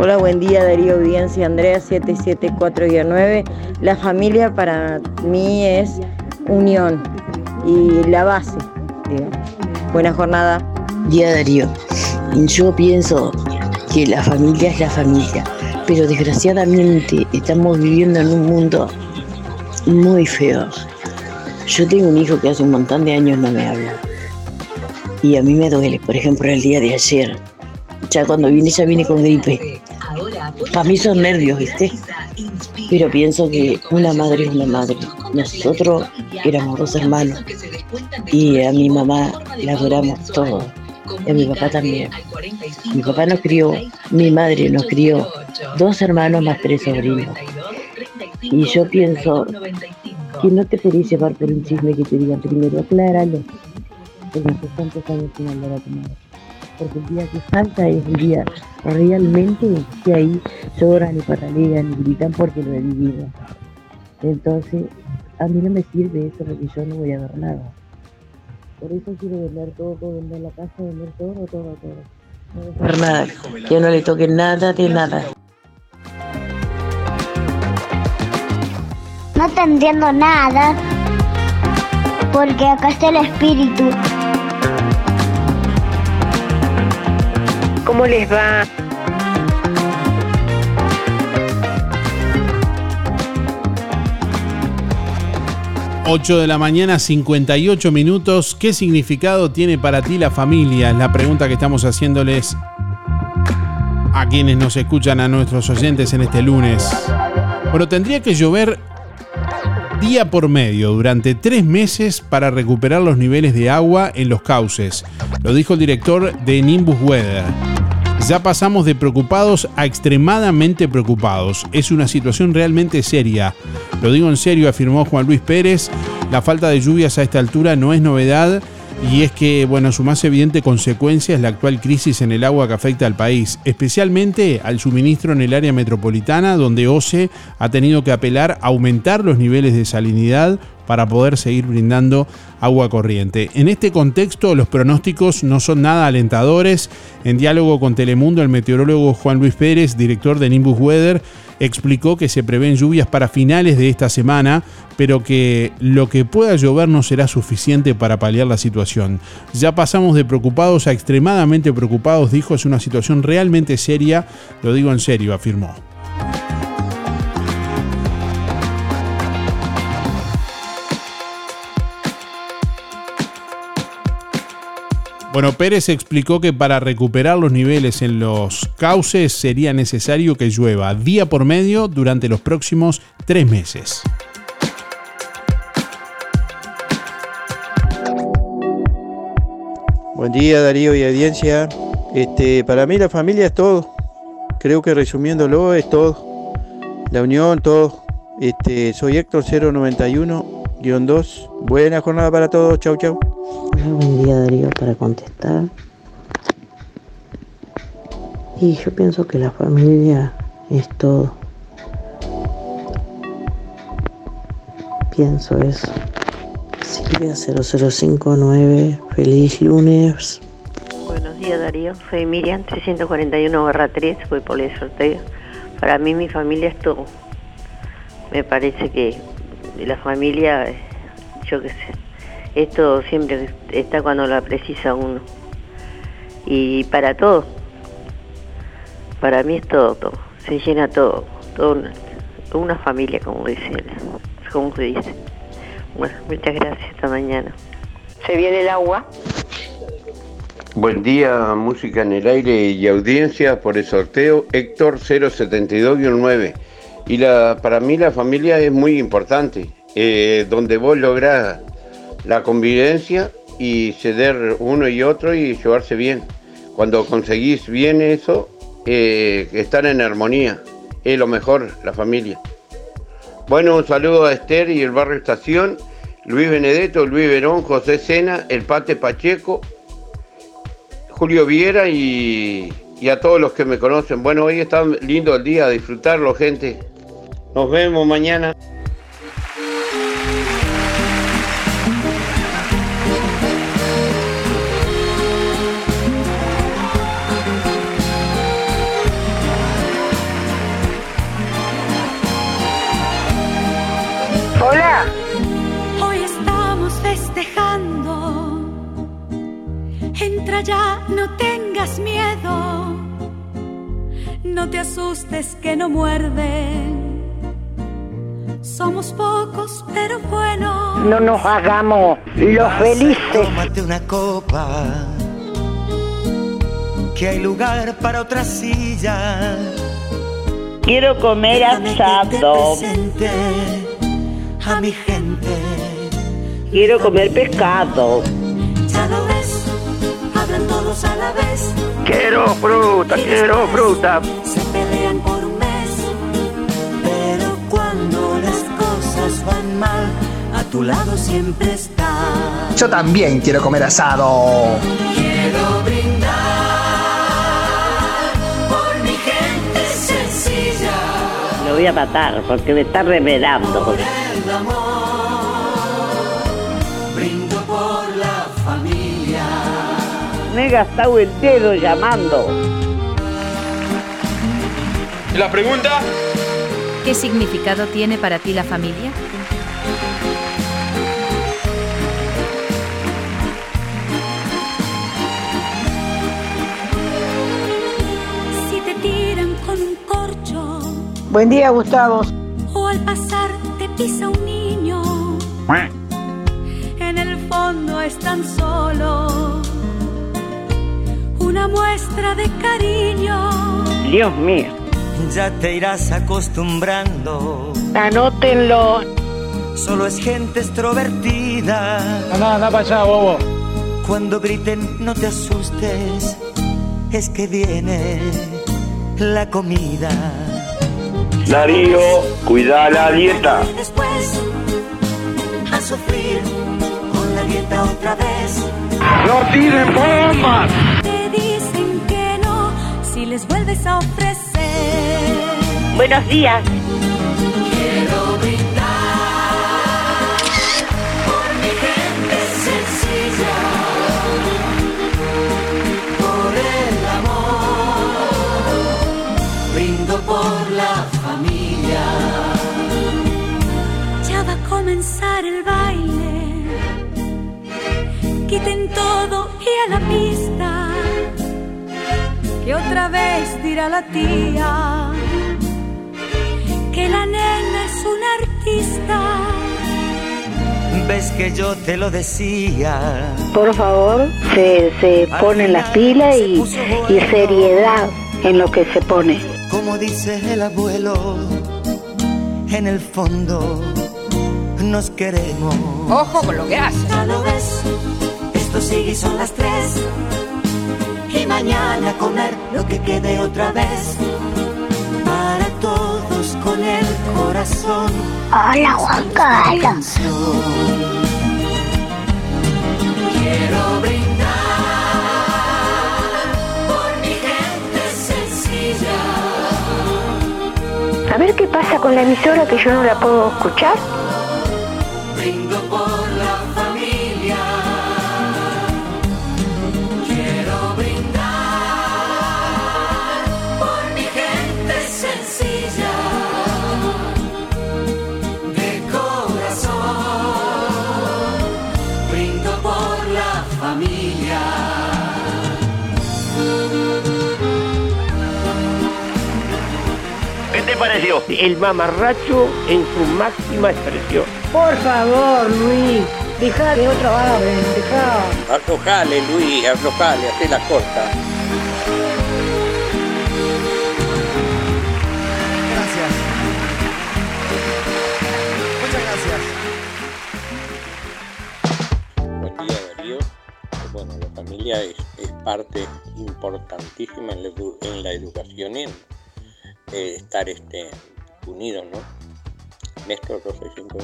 Hola, buen día Darío Audiencia, Andrea 774-9. La familia para mí es unión y la base. digamos. Buena jornada. Día Darío, yo pienso que la familia es la familia, pero desgraciadamente estamos viviendo en un mundo muy feo. Yo tengo un hijo que hace un montón de años no me habla. Y a mí me duele, por ejemplo, el día de ayer. Ya cuando vine, ya vine con gripe. Para mí son nervios, ¿viste? Pero pienso que una madre es una madre. Nosotros éramos dos hermanos. Y a mi mamá la adoramos todos. Y a mi papá también. Mi papá nos crió, mi madre nos crió, dos hermanos más tres sobrinos. Y yo pienso que no te podés llevar por un chisme que te digan primero, acláralo. Porque hace tantos años sin hablar a tu madre. Porque el día que falta es el día realmente que ahí lloran y patalean y gritan porque lo he vivido. Entonces, a mí no me sirve eso porque yo no voy a ver nada. Por eso quiero vender todo, vender la casa, vender todo, todo, todo. No dejar nada, que no le toque nada de nada. No te entiendo nada. Porque acá está el espíritu. ¿Cómo les va? 8 de la mañana, 58 minutos. ¿Qué significado tiene para ti la familia? Es la pregunta que estamos haciéndoles a quienes nos escuchan, a nuestros oyentes en este lunes. Bueno, tendría que llover día por medio durante tres meses para recuperar los niveles de agua en los cauces. Lo dijo el director de Nimbus Weather. Ya pasamos de preocupados a extremadamente preocupados. Es una situación realmente seria. Lo digo en serio, afirmó Juan Luis Pérez. La falta de lluvias a esta altura no es novedad. Y es que, bueno, su más evidente consecuencia es la actual crisis en el agua que afecta al país, especialmente al suministro en el área metropolitana, donde OCE ha tenido que apelar a aumentar los niveles de salinidad para poder seguir brindando agua corriente. En este contexto, los pronósticos no son nada alentadores. En diálogo con Telemundo, el meteorólogo Juan Luis Pérez, director de Nimbus Weather, explicó que se prevén lluvias para finales de esta semana, pero que lo que pueda llover no será suficiente para paliar la situación. Ya pasamos de preocupados a extremadamente preocupados, dijo, es una situación realmente seria, lo digo en serio, afirmó. Bueno, Pérez explicó que para recuperar los niveles en los cauces sería necesario que llueva día por medio durante los próximos tres meses. Buen día Darío y audiencia. Este, para mí la familia es todo. Creo que resumiéndolo es todo. La unión, todo. Este, soy Héctor 091-2. Buena jornada para todos. Chau, chau. Buen día Darío para contestar. Y yo pienso que la familia es todo. Pienso eso. Silvia 0059, feliz lunes. Buenos días Darío, soy Miriam 341-3, voy por el sorteo. Para mí mi familia es todo. Me parece que la familia, eh, yo qué sé, esto siempre está cuando la precisa uno. Y para todo, para mí es todo, todo. Se llena todo, todo una, una familia, como dice él, como se dice. Bueno, muchas gracias, esta mañana. Se viene el agua. Buen día, música en el aire y audiencia por el sorteo Héctor 072-9. Y la, para mí la familia es muy importante, eh, donde vos lográs la convivencia y ceder uno y otro y llevarse bien. Cuando conseguís bien eso, eh, estar en armonía. Es lo mejor, la familia. Bueno, un saludo a Esther y el barrio Estación, Luis Benedetto, Luis Verón, José Sena, el Pate Pacheco, Julio Viera y, a todos los que me conocen. Bueno, hoy está lindo el día, disfrutarlo, gente. Nos vemos mañana. Hola. Hoy estamos festejando. Entra ya, no tengas miedo. No te asustes que no muerden. Somos pocos, pero buenos. No nos hagamos los felices. Tómate una copa. Que hay lugar para otra silla. Quiero comer asado. a mi gente. Quiero comer pescado. Ya lo ves, hablan todos a la vez. Quiero fruta, quiero fruta. Tu lado siempre está. Yo también quiero comer asado. Quiero brindar por mi gente sencilla. Lo voy a matar porque me está revelando. El amor, brindo por la familia. Me he gastado el dedo llamando. La pregunta, ¿Qué significado tiene para ti la familia? Buen día, Gustavo. o al pasar te pisa un niño, en el fondo es tan solo una muestra de cariño. Dios mío. Ya te irás acostumbrando. Anótenlo. Solo es gente extrovertida. Anda, anda para allá, bobo. Cuando griten, no te asustes. Es que viene la comida. Darío, cuida la dieta. Y después a sufrir con la dieta otra vez. ¡No tiren bombas! Te dicen que no si les vuelves a ofrecer. Buenos días. La pista, que otra vez dirá la tía que la nena es una artista. Ves que yo te lo decía. Por favor, se, se ponen las pilas y, y seriedad en lo que se pone. Como dice el abuelo, en el fondo nos queremos. Ojo con lo que haces. Sigue y son las tres. Y mañana comer lo que quede otra vez. Para todos con el corazón. Hola, Juan Carlos. Quiero brindar por mi gente sencilla. A ver qué pasa con la emisora que yo no la puedo escuchar. El mamarracho en su máxima expresión. Por favor, Luis, deja que otro hablen, deja. Aflojale, Luis, aflojale, hacé la corta. Gracias. Muchas gracias. Buen día, Darío. Bueno, la familia es, es parte importantísima en la, edu- en la educación y en eh, estar este, unidos, ¿no? Néstor 265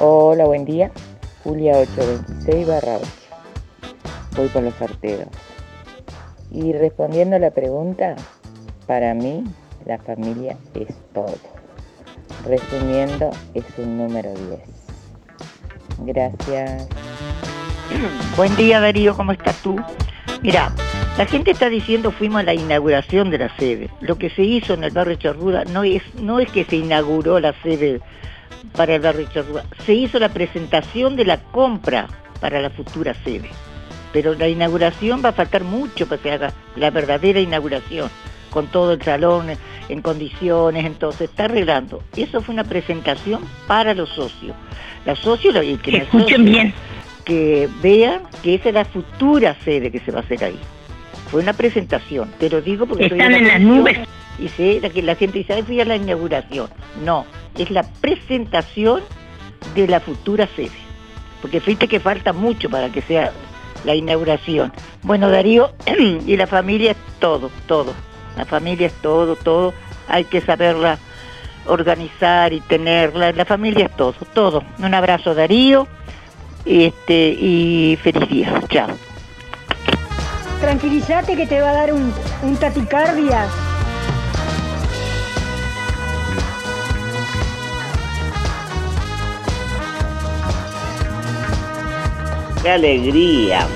Hola, buen día. Julia 826 barra 8. Voy con los sorteos. Y respondiendo a la pregunta, para mí la familia es todo. Resumiendo, es un número 10. Gracias. Buen día Darío, ¿cómo estás tú? Mira, la gente está diciendo fuimos a la inauguración de la sede. Lo que se hizo en el barrio Charruda no es, no es que se inauguró la sede para el barrio Charruda, se hizo la presentación de la compra para la futura sede. Pero la inauguración va a faltar mucho para que se haga la verdadera inauguración, con todo el salón en condiciones, entonces está arreglando. Eso fue una presentación para los socios. Los socios, y que escuchen bien. que vean que esa es la futura sede que se va a hacer ahí. Fue una presentación, te lo digo porque Están la en las nubes. Y sé la que la gente dice, "Ay, fui a la inauguración. No, es la presentación de la futura sede. Porque fíjate que falta mucho para que sea la inauguración. Bueno, Darío y la familia es todo, todo. La familia es todo, todo. Hay que saberla organizar y tenerla. La familia es todo, todo. Un abrazo, Darío. Este, y feliz día. Chao. Tranquilízate que te va a dar un, un taticardia. ¡Qué alegría!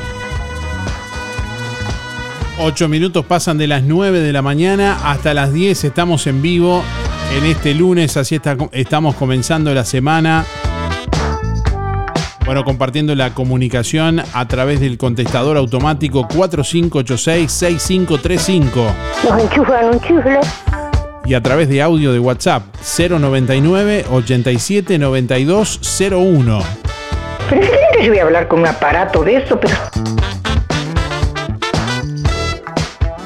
Ocho minutos pasan de las 9 de la mañana hasta las 10. Estamos en vivo en este lunes. Así está- estamos comenzando la semana. Bueno, compartiendo la comunicación a través del contestador automático 4586-6535 Nos enchufan un chifle. y a través de audio de WhatsApp 099 87 92 01. Pero es que yo voy a hablar con un aparato de eso, pero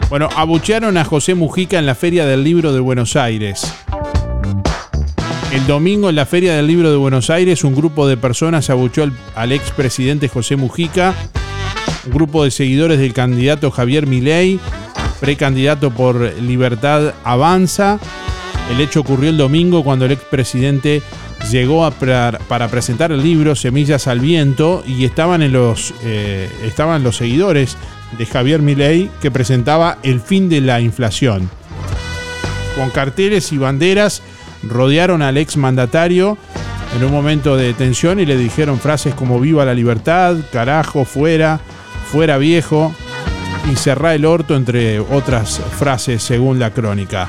Bueno, abuchearon a José Mujica en la Feria del Libro de Buenos Aires. El domingo en la Feria del Libro de Buenos Aires un grupo de personas abucheó al, al expresidente José Mujica, un grupo de seguidores del candidato Javier Milei, precandidato por Libertad Avanza. El hecho ocurrió el domingo cuando el expresidente llegó a para presentar el libro Semillas al Viento y estaban, los, eh, estaban los seguidores de Javier Milei que presentaba El fin de la inflación. Con carteles y banderas rodearon al exmandatario en un momento de tensión y le dijeron frases como viva la libertad, carajo, fuera, fuera viejo y cerrá el orto entre otras frases según la crónica.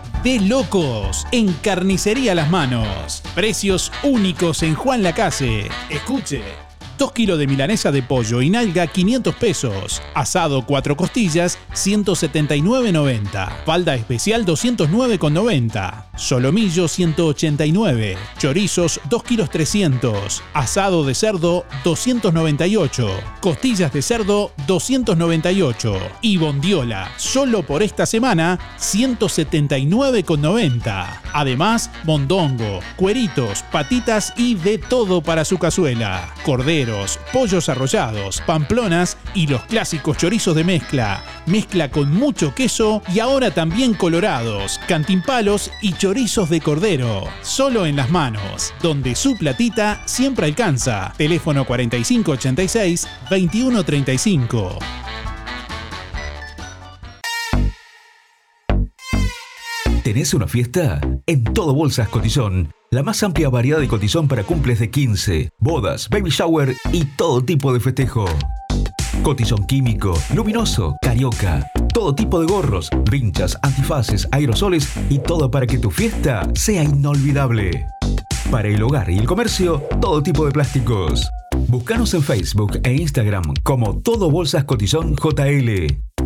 de locos en Carnicería Las Manos. Precios únicos en Juan Lacase. Escuche. 2 kilos de milanesa de pollo y nalga 500 pesos. Asado 4 costillas 179.90. Falda especial 209.90. Solomillo 189. Chorizos 2 kilos 300. Asado de cerdo 298. Costillas de cerdo 298. Y bondiola, solo por esta semana 179,90. Además, mondongo, cueritos, patitas y de todo para su cazuela. Cordero pollos arrollados, pamplonas y los clásicos chorizos de mezcla. Mezcla con mucho queso y ahora también colorados, cantimpalos y chorizos de cordero. Solo en las manos, donde su platita siempre alcanza. Teléfono 4586-2135. ¿Tenés una fiesta? En Todo Bolsas Cotizón, la más amplia variedad de cotizón para cumples de 15, bodas, baby shower y todo tipo de festejo. Cotizón químico, luminoso, carioca, todo tipo de gorros, vinchas, antifaces, aerosoles y todo para que tu fiesta sea inolvidable. Para el hogar y el comercio, todo tipo de plásticos. Búscanos en Facebook e Instagram como Todo Bolsas Cotizón JL.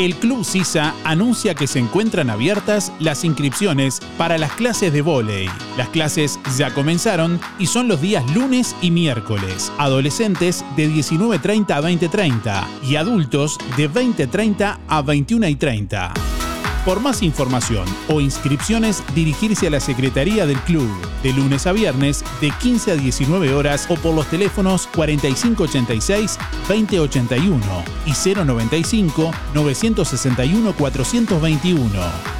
El Club Sisa anuncia que se encuentran abiertas las inscripciones para las clases de vóley. Las clases ya comenzaron y son los días lunes y miércoles. Adolescentes de 19.30 a 20.30 y adultos de 20.30 a 21.30. Por más información o inscripciones, dirigirse a la Secretaría del Club de lunes a viernes de 15 a 19 horas o por los teléfonos 4586-2081 y 095-961-421.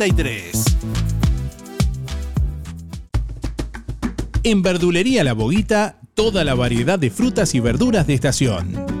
en Verdulería La Boguita, toda la variedad de frutas y verduras de estación.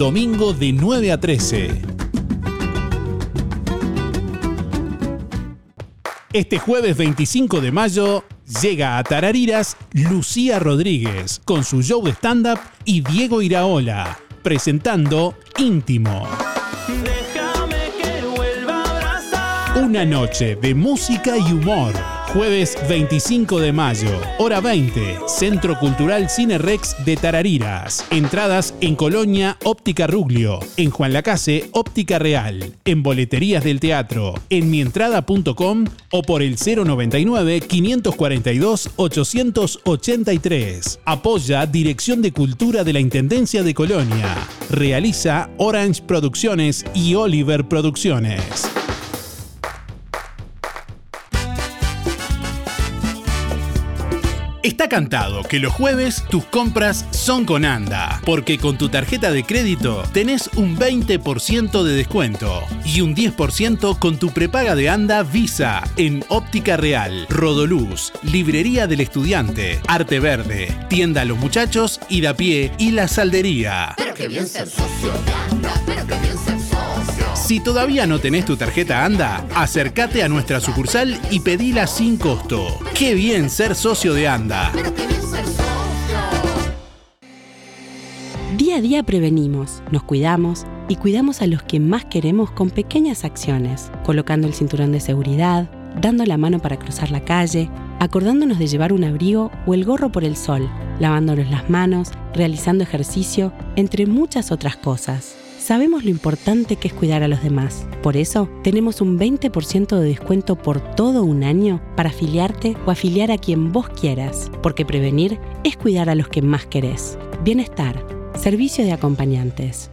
Domingo de 9 a 13. Este jueves 25 de mayo llega a Tarariras Lucía Rodríguez con su show de stand-up y Diego Iraola presentando Íntimo. Una noche de música y humor. Jueves 25 de mayo, hora 20, Centro Cultural Cine Rex de Tarariras. Entradas en Colonia Óptica Ruglio, en Juan Lacase Óptica Real, en Boleterías del Teatro, en mientrada.com o por el 099 542 883. Apoya Dirección de Cultura de la Intendencia de Colonia. Realiza Orange Producciones y Oliver Producciones. Está cantado que los jueves tus compras son con ANDA, porque con tu tarjeta de crédito tenés un 20% de descuento y un 10% con tu prepaga de ANDA Visa en Óptica Real, Rodoluz, Librería del Estudiante, Arte Verde, Tienda los Muchachos, Pie y La Saldería. Pero bien de pero qué bien. Si todavía no tenés tu tarjeta ANDA, acércate a nuestra sucursal y pedila sin costo. Qué bien ser socio de ANDA. Día a día prevenimos, nos cuidamos y cuidamos a los que más queremos con pequeñas acciones, colocando el cinturón de seguridad, dando la mano para cruzar la calle, acordándonos de llevar un abrigo o el gorro por el sol, lavándonos las manos, realizando ejercicio, entre muchas otras cosas. Sabemos lo importante que es cuidar a los demás. Por eso, tenemos un 20% de descuento por todo un año para afiliarte o afiliar a quien vos quieras, porque prevenir es cuidar a los que más querés. Bienestar, servicio de acompañantes.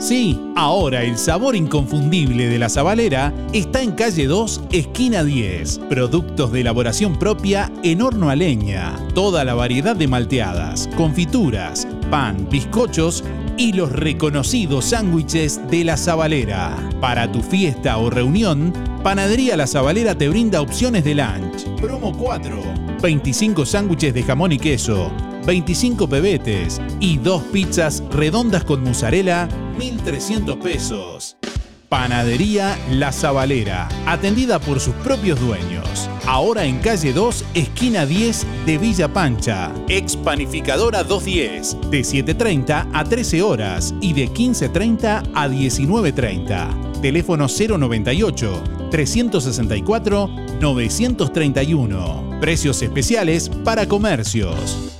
Sí, ahora el sabor inconfundible de La Zabalera está en calle 2, esquina 10. Productos de elaboración propia en horno a leña. Toda la variedad de malteadas, confituras, pan, bizcochos y los reconocidos sándwiches de La Zabalera. Para tu fiesta o reunión, Panadería La Zabalera te brinda opciones de lunch. Promo 4. 25 sándwiches de jamón y queso, 25 pebetes y dos pizzas redondas con mozzarella, 1.300 pesos. Panadería La Zabalera, atendida por sus propios dueños. Ahora en calle 2, esquina 10 de Villa Pancha. Ex Panificadora 210, de 7.30 a 13 horas y de 15.30 a 19.30. Teléfono 098 364 931. Precios especiales para comercios.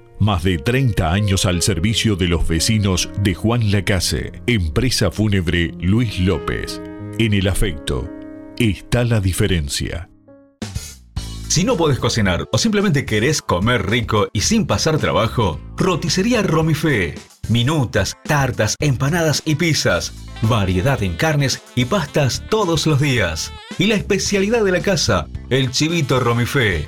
Más de 30 años al servicio de los vecinos de Juan Lacase. Empresa fúnebre Luis López. En el afecto está la diferencia. Si no podés cocinar o simplemente querés comer rico y sin pasar trabajo, roticería Romifé. Minutas, tartas, empanadas y pizzas. Variedad en carnes y pastas todos los días. Y la especialidad de la casa, el chivito Romifé.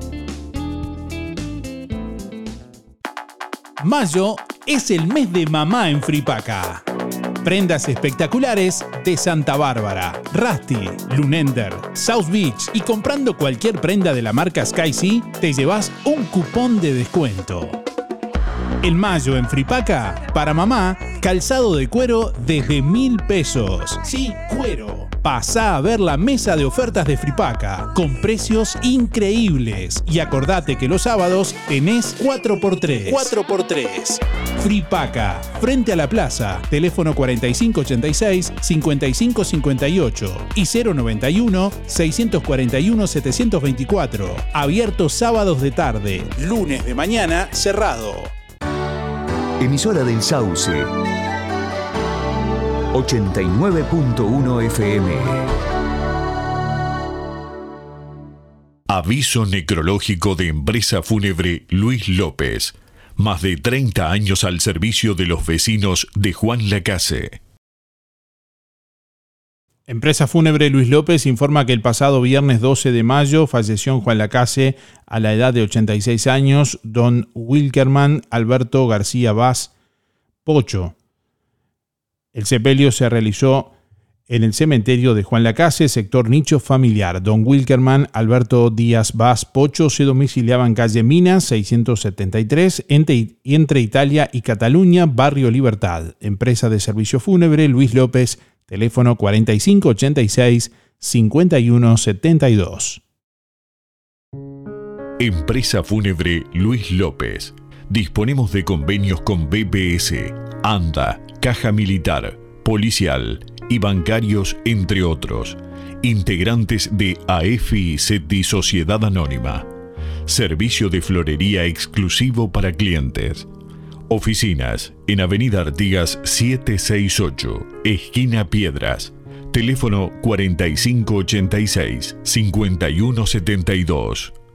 Mayo es el mes de mamá en Fripaca. Prendas espectaculares de Santa Bárbara, Rusty, Lunender, South Beach y comprando cualquier prenda de la marca Sky Sea te llevas un cupón de descuento. En mayo en Fripaca, para mamá, calzado de cuero desde mil pesos. Sí, cuero. Pasá a ver la mesa de ofertas de Fripaca, con precios increíbles. Y acordate que los sábados tenés 4x3. 4x3. Fripaca, frente a la plaza, teléfono 4586-5558 y 091-641-724. Abierto sábados de tarde, lunes de mañana cerrado. Emisora del Sauce. 89.1 FM. Aviso necrológico de empresa fúnebre Luis López. Más de 30 años al servicio de los vecinos de Juan Lacase. Empresa Fúnebre Luis López informa que el pasado viernes 12 de mayo falleció en Juan Lacase a la edad de 86 años don Wilkerman Alberto García Vaz Pocho. El sepelio se realizó en el cementerio de Juan Lacase, sector nicho familiar. Don Wilkerman Alberto Díaz Vaz Pocho se domiciliaba en calle Minas 673 entre, entre Italia y Cataluña, Barrio Libertad. Empresa de servicio fúnebre Luis López teléfono 4586-5172. Empresa Fúnebre Luis López. Disponemos de convenios con BPS, ANDA, Caja Militar, Policial y bancarios, entre otros. Integrantes de SETI Sociedad Anónima. Servicio de florería exclusivo para clientes. Oficinas en Avenida Artigas 768, esquina Piedras. Teléfono 4586-5172.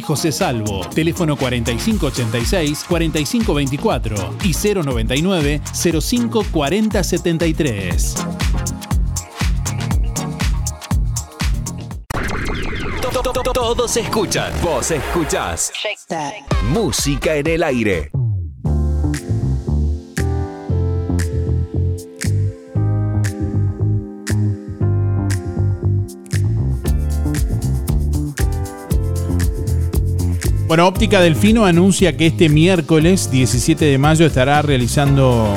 José Salvo. Teléfono 4586-4524 y 099-054073. Todos escuchan, vos escuchás. Música en el aire. Bueno, Óptica Delfino anuncia que este miércoles 17 de mayo estará realizando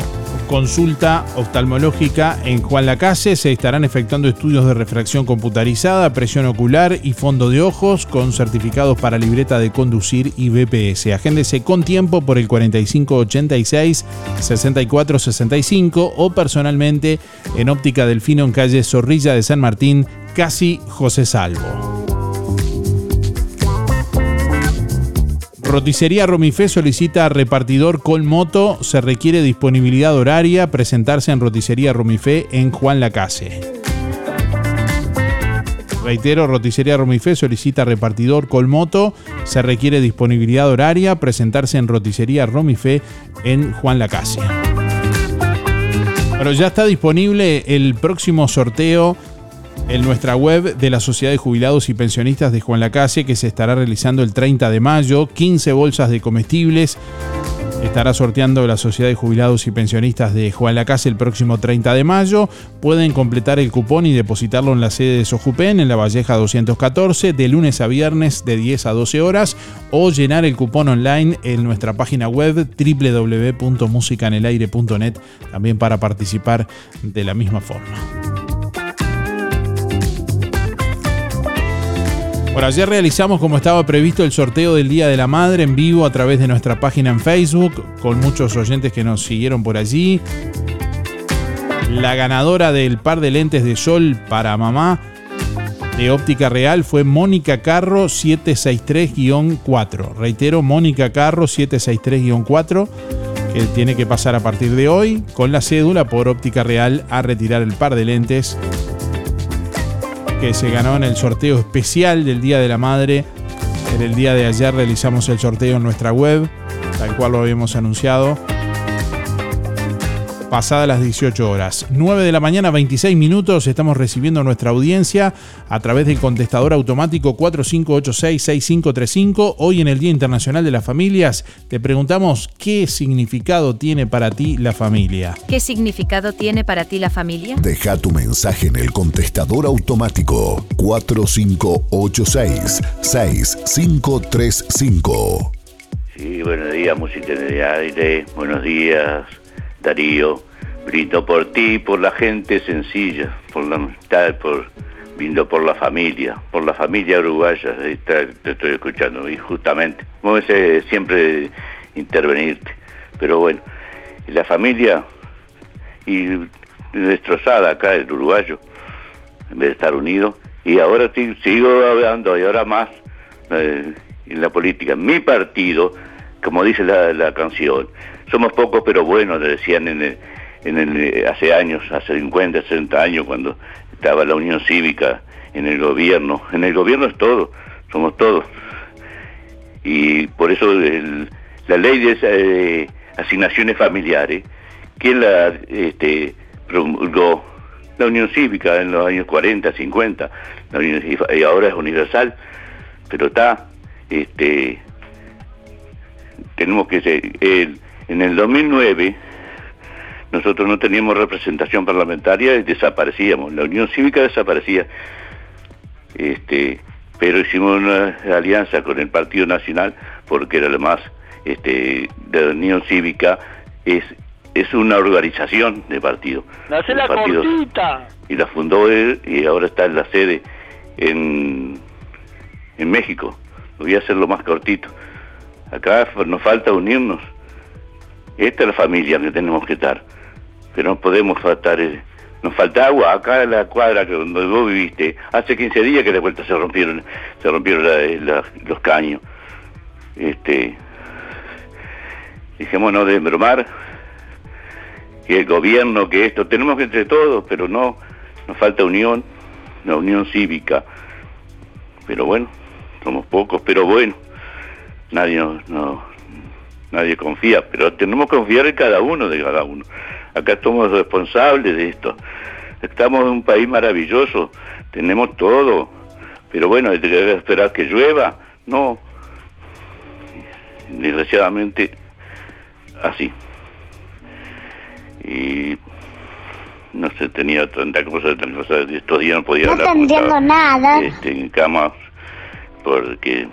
consulta oftalmológica en Juan Lacase. Se estarán efectuando estudios de refracción computarizada, presión ocular y fondo de ojos con certificados para libreta de conducir y BPS. Agéndese con tiempo por el 4586-6465 o personalmente en Óptica Delfino en calle Zorrilla de San Martín, casi José Salvo. Roticería Romifé solicita repartidor Colmoto. Se requiere disponibilidad horaria. Presentarse en Roticería Romifé en Juan Lacase. Reitero, Roticería Romifé solicita repartidor Colmoto. Se requiere disponibilidad horaria. Presentarse en Roticería Romifé en Juan Lacase. Bueno, ya está disponible el próximo sorteo en nuestra web de la Sociedad de Jubilados y Pensionistas de Juan Lacase, que se estará realizando el 30 de mayo. 15 bolsas de comestibles. Estará sorteando la Sociedad de Jubilados y Pensionistas de Juan Lacase el próximo 30 de mayo. Pueden completar el cupón y depositarlo en la sede de Sojupen, en la Valleja 214, de lunes a viernes de 10 a 12 horas, o llenar el cupón online en nuestra página web www.musicanelaire.net, también para participar de la misma forma. Por ayer realizamos como estaba previsto el sorteo del Día de la Madre en vivo a través de nuestra página en Facebook, con muchos oyentes que nos siguieron por allí. La ganadora del par de lentes de sol para mamá de óptica real fue Mónica Carro 763-4. Reitero, Mónica Carro 763-4, que tiene que pasar a partir de hoy con la cédula por óptica real a retirar el par de lentes que se ganó en el sorteo especial del Día de la Madre. En el día de ayer realizamos el sorteo en nuestra web, tal cual lo habíamos anunciado pasadas las 18 horas. 9 de la mañana, 26 minutos, estamos recibiendo nuestra audiencia a través del contestador automático 4586-6535. Hoy en el Día Internacional de las Familias te preguntamos qué significado tiene para ti la familia. ¿Qué significado tiene para ti la familia? Deja tu mensaje en el contestador automático 4586-6535. Sí, buenos días, música de aire, buenos días. Darío, brindo por ti, por la gente sencilla, por la amistad, por brindo por la familia, por la familia uruguaya, te, estoy escuchando, y justamente, como siempre intervenirte, pero bueno, la familia y destrozada acá el uruguayo, en vez de estar unido, y ahora sigo hablando, y ahora más eh, en la política, mi partido, como dice la canción, somos pocos pero buenos, le decían en el, hace años, hace 50, 60 años, cuando estaba la Unión Cívica en el gobierno. En el gobierno es todo, somos todos. Y por eso la ley de eh, asignaciones familiares, ¿quién la este, promulgó? La Unión Cívica en los años 40, 50, y ahora es universal, pero está, este, tenemos que ser, en el 2009 nosotros no teníamos representación parlamentaria y desaparecíamos, la Unión Cívica desaparecía. Este, pero hicimos una alianza con el Partido Nacional porque era lo más este, de la Unión Cívica es es una organización de partido. la cortita. Y la fundó él y ahora está en la sede en, en México. Voy a hacerlo más cortito. Acá nos falta unirnos esta es la familia que tenemos que estar. Pero no podemos faltar... Eh, nos falta agua acá en la cuadra que donde vos viviste. Hace 15 días que de vuelta se rompieron, se rompieron los caños. Este, no de bromar. Que el gobierno, que esto, tenemos que entre todos, pero no, nos falta unión, la unión cívica. Pero bueno, somos pocos, pero bueno, nadie nos, nadie confía, pero tenemos que confiar en cada uno de cada uno. Acá somos responsables de esto. Estamos en un país maravilloso, tenemos todo, pero bueno, hay que esperar que llueva, no. Desgraciadamente, así. Y no sé, tenía tanta cosa, tanta cosa, estos días no podía no hablar. No entiendo nada. Este, en cama, porque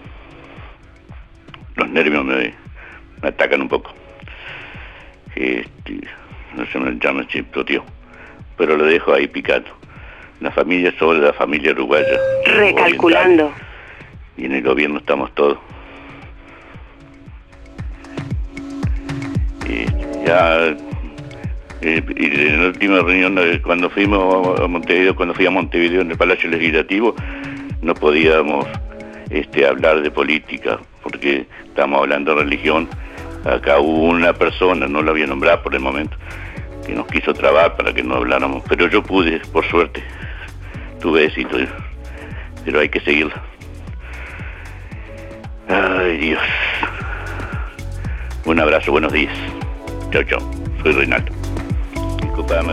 los nervios me me atacan un poco. Este, no se me llama chipto, tío, pero lo dejo ahí picando. La familia es sobre la familia uruguaya. Recalculando. Y en el gobierno estamos todos. Y ya eh, y en la última reunión eh, cuando fuimos a Montevideo, cuando fui a Montevideo en el Palacio Legislativo, no podíamos este, hablar de política, porque estamos hablando de religión Acá hubo una persona, no la voy a nombrar por el momento, que nos quiso trabar para que no habláramos, pero yo pude, por suerte, tuve éxito, pero hay que seguirla. Ay Dios. Un abrazo, buenos días. Chao, chao. Soy Reinaldo. Disculpame,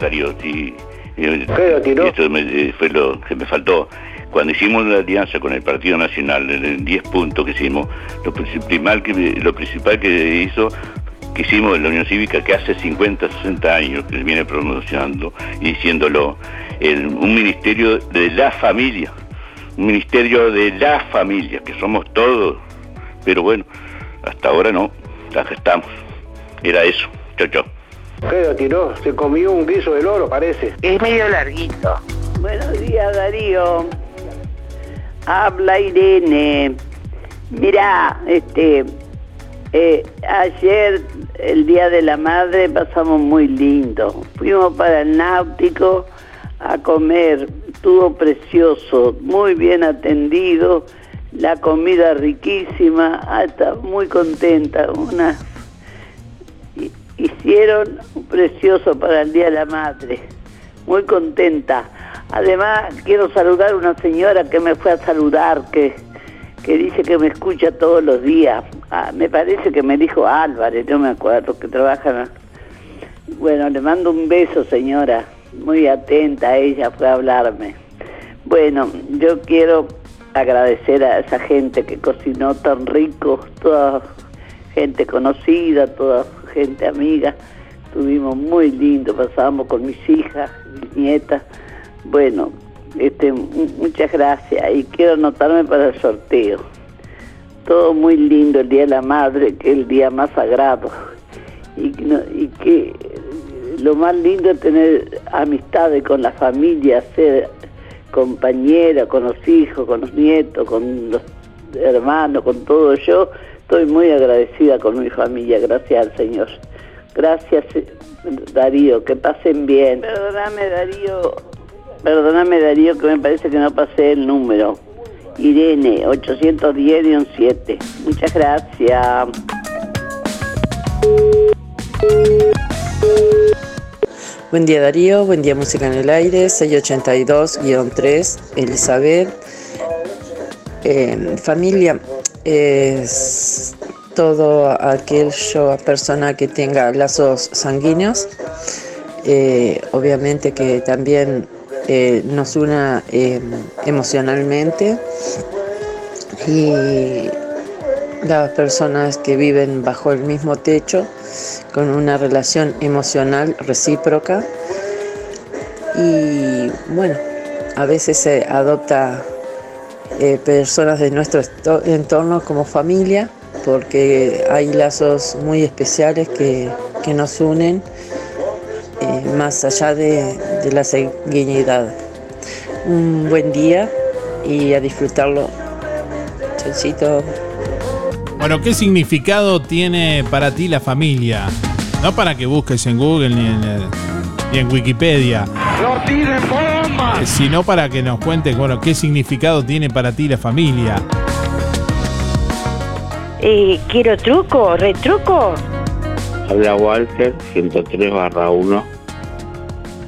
Darío, si... Esto me, fue lo que me faltó. Cuando hicimos la alianza con el Partido Nacional, en 10 puntos que hicimos, lo principal que, lo principal que hizo que hicimos en la Unión Cívica que hace 50, 60 años que viene pronunciando y diciéndolo, un ministerio de la familia, un ministerio de la familia, que somos todos, pero bueno, hasta ahora no, acá estamos, era eso, chao chao. ¿Qué lo tiró? Se comió un guiso de oro, parece. Es medio larguito. Buenos días, Darío. Habla Irene. Mira, este, eh, ayer, el Día de la Madre, pasamos muy lindo. Fuimos para el náutico a comer, estuvo precioso, muy bien atendido, la comida riquísima, hasta muy contenta, una hicieron precioso para el Día de la Madre. Muy contenta. Además, quiero saludar a una señora que me fue a saludar, que, que dice que me escucha todos los días. Ah, me parece que me dijo Álvarez, no me acuerdo, que trabaja. Bueno, le mando un beso, señora. Muy atenta, ella fue a hablarme. Bueno, yo quiero agradecer a esa gente que cocinó tan rico, toda gente conocida, toda gente amiga. Estuvimos muy lindo, pasábamos con mis hijas, mis nietas. Bueno, este, muchas gracias y quiero anotarme para el sorteo. Todo muy lindo el Día de la Madre, que es el día más sagrado. Y, y que lo más lindo es tener amistades con la familia, ser compañera, con los hijos, con los nietos, con los hermanos, con todo. Yo estoy muy agradecida con mi familia, gracias al Señor. Gracias, Darío, que pasen bien. Perdóname, Darío, perdóname, Darío, que me parece que no pasé el número. Irene, 810-7. Muchas gracias. Buen día Darío, buen día Música en el Aire, 682-3, Elizabeth. Eh, familia, es todo aquello persona que tenga lazos sanguíneos, eh, obviamente que también eh, nos una emocionalmente. Y las personas que viven bajo el mismo techo con una relación emocional recíproca. Y bueno, a veces se adopta eh, personas de nuestro entorno como familia porque hay lazos muy especiales que, nos unen eh, más allá de, de la sanguinidad. Un buen día y a disfrutarlo. Chaucito. Bueno, ¿qué significado tiene para ti la familia? No para que busques en Google ni en, eh, ni en Wikipedia. Eh, sino para que nos cuentes, bueno, qué significado tiene para ti la familia. Eh, quiero truco, retruco. Habla Walter, 103 barra 1.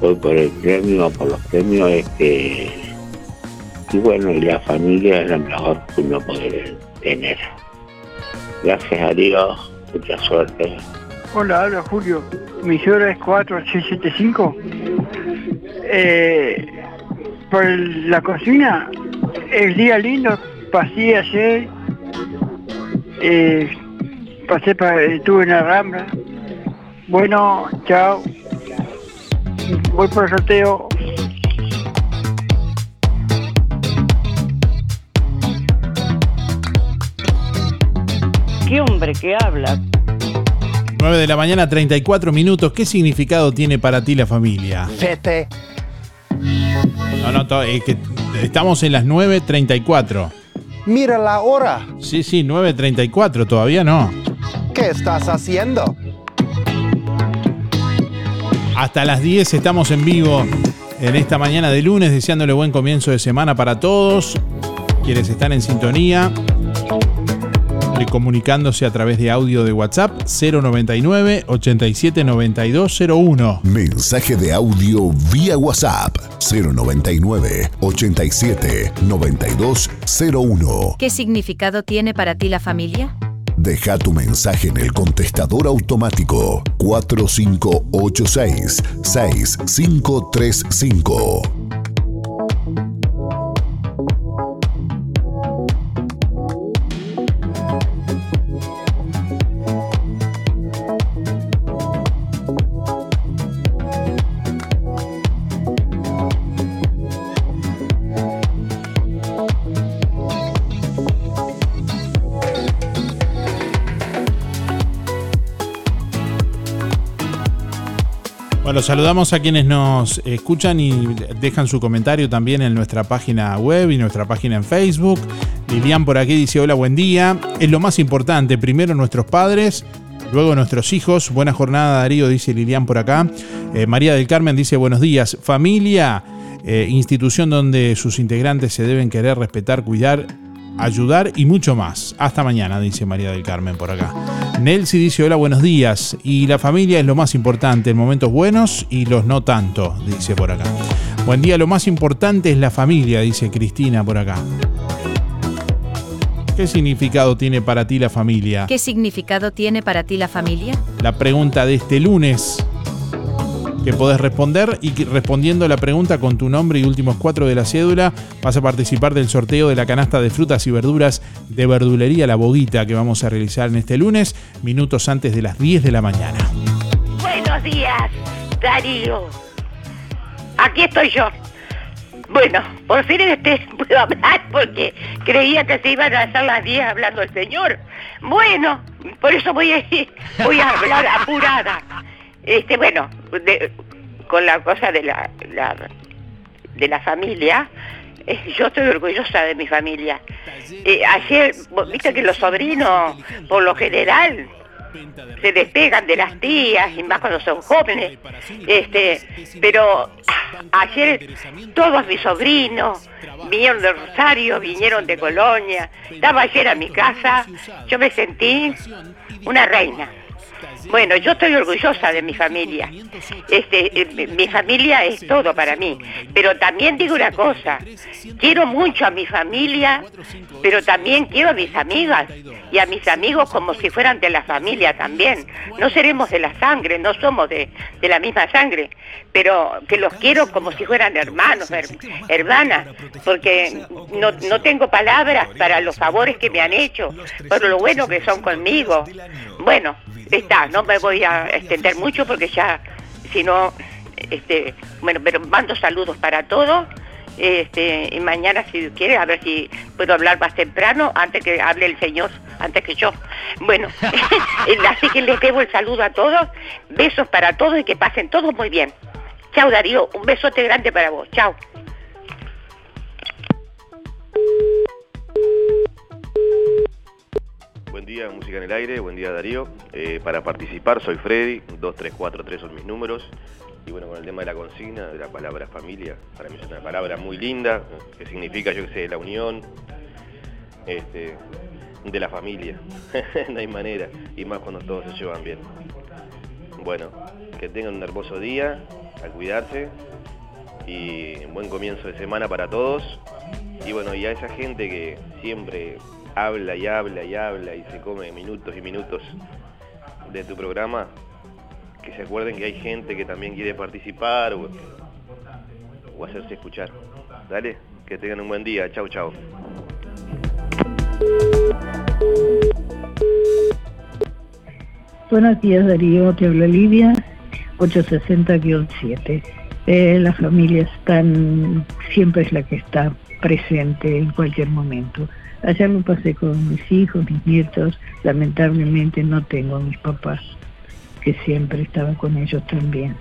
Voy por el premio, por los premios. Este, y bueno, la familia es lo mejor que uno puede tener. Gracias a Dios, mucha suerte. Hola, habla Julio. Mi hora es 4675. Eh, por la cocina, el día lindo, pasé ayer, eh, pasé para, estuve en la Rambla. Bueno, chao. Voy por el sorteo. ¿Qué hombre que habla? 9 de la mañana, 34 minutos. ¿Qué significado tiene para ti la familia? Vete. No, no, es que estamos en las 9.34. Mira la hora. Sí, sí, 9.34, todavía no. ¿Qué estás haciendo? Hasta las 10 estamos en vivo en esta mañana de lunes, deseándole buen comienzo de semana para todos. Quienes están en sintonía, y comunicándose a través de audio de WhatsApp 099 87 9201. Mensaje de audio vía WhatsApp 099 87 9201. ¿Qué significado tiene para ti la familia? Deja tu mensaje en el contestador automático. 4586 Bueno, saludamos a quienes nos escuchan y dejan su comentario también en nuestra página web y nuestra página en Facebook. Lilian por aquí dice, hola, buen día. Es lo más importante, primero nuestros padres, luego nuestros hijos. Buena jornada, Darío, dice Lilian por acá. Eh, María del Carmen dice, buenos días. Familia, eh, institución donde sus integrantes se deben querer, respetar, cuidar, ayudar y mucho más. Hasta mañana, dice María del Carmen por acá. Nelsi dice hola, buenos días. Y la familia es lo más importante en momentos buenos y los no tanto, dice por acá. Buen día, lo más importante es la familia, dice Cristina por acá. ¿Qué significado tiene para ti la familia? ¿Qué significado tiene para ti la familia? La pregunta de este lunes que podés responder y respondiendo la pregunta con tu nombre y últimos cuatro de la cédula vas a participar del sorteo de la canasta de frutas y verduras de verdulería La Boguita que vamos a realizar en este lunes, minutos antes de las 10 de la mañana. Buenos días, Darío. Aquí estoy yo. Bueno, por fin este puedo hablar porque creía que se iban a hacer las 10 hablando el señor. Bueno, por eso voy a voy a hablar apurada. Este, bueno, de- con la cosa de la, de la familia, eh, yo estoy orgullosa de mi familia. Eh, ayer, viste que los sobrinos, por lo general, se despegan de las tías y más cuando son jóvenes. Este, pero ah, ayer todos mis sobrinos vinieron de Rosario, vinieron de Colonia. Estaba ayer a mi casa, yo me sentí una reina. Bueno, yo estoy orgullosa de mi familia. Este, eh, mi- mi familia es todo para mí. Pero también digo una cosa, quiero mucho a mi familia, pero también quiero a mis amigas y a mis amigos como si fueran de la familia también. No seremos de la sangre, no somos de, de la misma sangre, pero que los quiero como si fueran hermanos, her- hermanas, porque no, no tengo palabras para los favores que me han hecho, por lo bueno que son conmigo. Bueno, está, no me voy a extender mucho porque ya, si no, este, bueno, pero mando saludos para todos. Este, y mañana si quiere a ver si puedo hablar más temprano antes que hable el señor, antes que yo. Bueno, así que les debo el saludo a todos, besos para todos y que pasen todos muy bien. Chao Darío, un besote grande para vos, chao. Buen día, Música en el Aire, buen día Darío. Eh, para participar soy Freddy, 2343 son mis números. Y bueno, con el tema de la consigna, de la palabra familia, para mí es una palabra muy linda, que significa, yo que sé, la unión este, de la familia. no hay manera, y más cuando todos se llevan bien. Bueno, que tengan un hermoso día, a cuidarse y un buen comienzo de semana para todos. Y bueno, y a esa gente que siempre habla y habla y habla y se come minutos y minutos de tu programa, que se acuerden que hay gente que también quiere participar o, o hacerse escuchar. Dale, que tengan un buen día. Chau, chau. Buenos días Darío, te habla Lidia, 860-7. Eh, la familia están, siempre es la que está presente en cualquier momento. Ayer lo pasé con mis hijos, mis nietos, lamentablemente no tengo a mis papás, que siempre estaba con ellos también.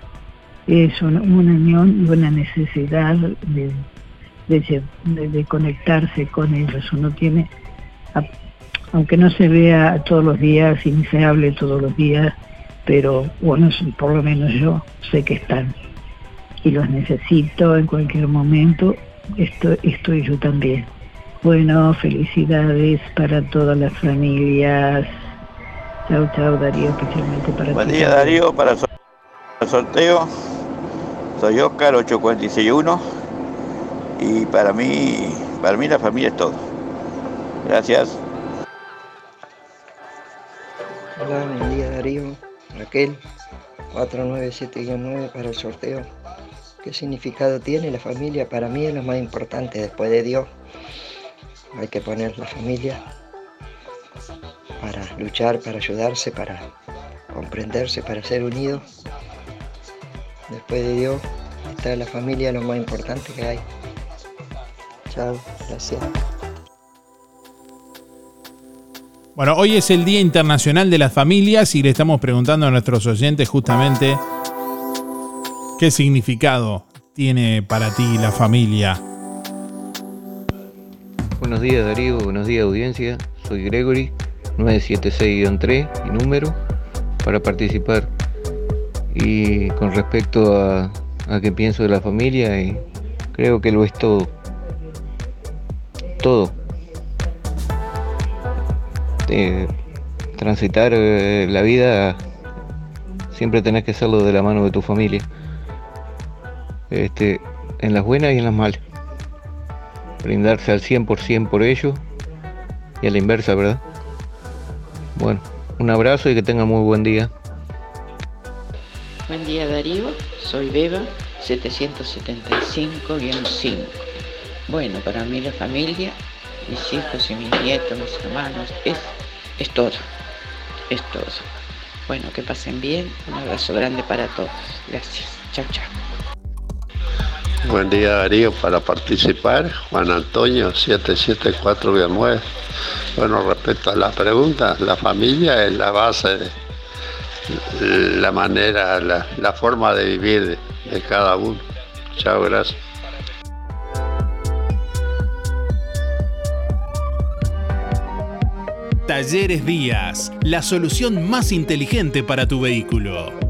Es una, unión y una necesidad de, de de- conectarse con ellos. Uno tiene, aunque no se vea todos los días y ni se hable todos los días, pero bueno, por lo menos yo sé que están y los necesito en cualquier momento, esto, estoy yo también. Bueno, felicidades para todas las familias. Chao, chao Darío, especialmente para Buen ti. día Darío, para el sor- el sorteo soy Oscar 8461 y para mí, para mí la familia es todo. Gracias. Hola, buen día Darío, Raquel, 497-9 para el sorteo. ¿Qué significado tiene la familia? Para mí es lo más importante después de Dios. Hay que poner la familia para luchar, para ayudarse, para comprenderse, para ser unidos. Después de Dios está la familia lo más importante que hay. Chao, gracias. Bueno, hoy es el Día Internacional de las Familias y le estamos preguntando a nuestros oyentes justamente qué significado tiene para ti la familia. Buenos días Darío, buenos días audiencia, soy Gregory, 976-3 y número para participar. Y con respecto a, a qué pienso de la familia, y creo que lo es todo. Todo. transitar eh, la vida, siempre tenés que hacerlo de la mano de tu familia. Este, en las buenas y en las malas. Brindarse al 100% por ello y a la inversa, ¿verdad? Bueno, un abrazo y que tengan muy buen día. Buen día Darío, soy Beba 775-5. Bueno, para mí la familia, mis hijos y mis nietos, mis hermanos, es, es todo, es todo. Bueno, que pasen bien, un abrazo grande para todos. Gracias, chao, chao. Buen día Darío, para participar, Juan Antonio 774-9. Bueno, respecto a la pregunta, la familia es la base la manera, la, la forma de vivir de, de cada uno. Chao, gracias. Talleres Díaz, la solución más inteligente para tu vehículo.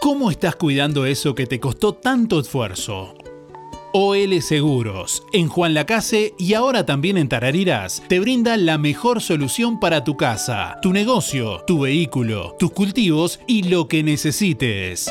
¿Cómo estás cuidando eso que te costó tanto esfuerzo? OL Seguros, en Juan Lacase y ahora también en Tarariras, te brinda la mejor solución para tu casa, tu negocio, tu vehículo, tus cultivos y lo que necesites.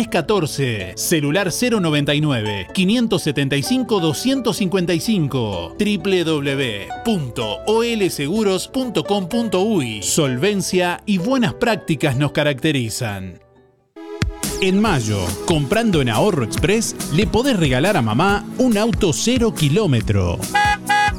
14 celular 099 575 255 www.olseguros.com.uy Solvencia y buenas prácticas nos caracterizan. En mayo, comprando en Ahorro Express, le podés regalar a mamá un auto cero kilómetro.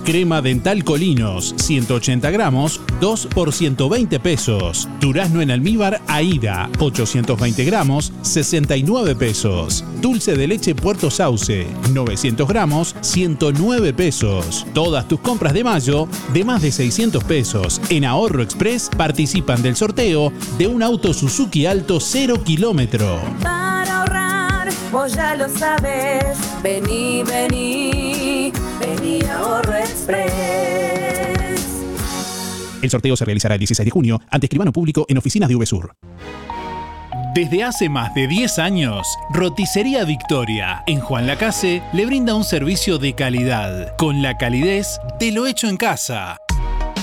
Crema dental Colinos, 180 gramos, 2 por 120 pesos. Durazno en almíbar Aida, 820 gramos, 69 pesos. Dulce de leche Puerto Sauce, 900 gramos, 109 pesos. Todas tus compras de mayo, de más de 600 pesos, en Ahorro Express participan del sorteo de un auto Suzuki Alto 0 kilómetro. Para ahorrar, vos ya lo sabes. Vení, vení, vení Ahorro Express. El sorteo se realizará el 16 de junio ante escribano público en oficinas de VSUR. Desde hace más de 10 años, Roticería Victoria en Juan Lacase le brinda un servicio de calidad, con la calidez de lo hecho en casa.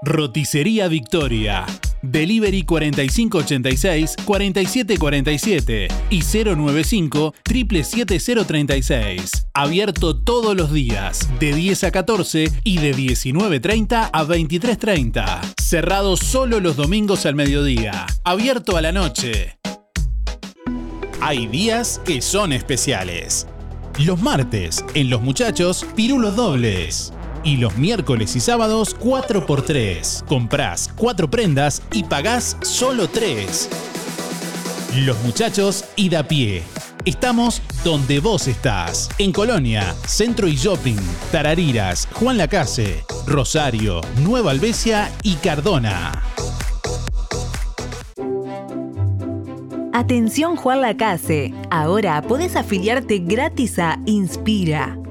Roticería Victoria. Delivery 4586-4747 y 095 77036. Abierto todos los días, de 10 a 14 y de 19.30 a 23.30. Cerrado solo los domingos al mediodía. Abierto a la noche. Hay días que son especiales. Los martes, en Los Muchachos, pirulos dobles. Y los miércoles y sábados 4x3. Comprás 4 prendas y pagás solo 3. Los muchachos y da pie. Estamos donde vos estás. En Colonia, Centro y Shopping, Tarariras, Juan Lacase, Rosario, Nueva Albesia y Cardona. Atención Juan Lacase. Ahora podés afiliarte gratis a Inspira.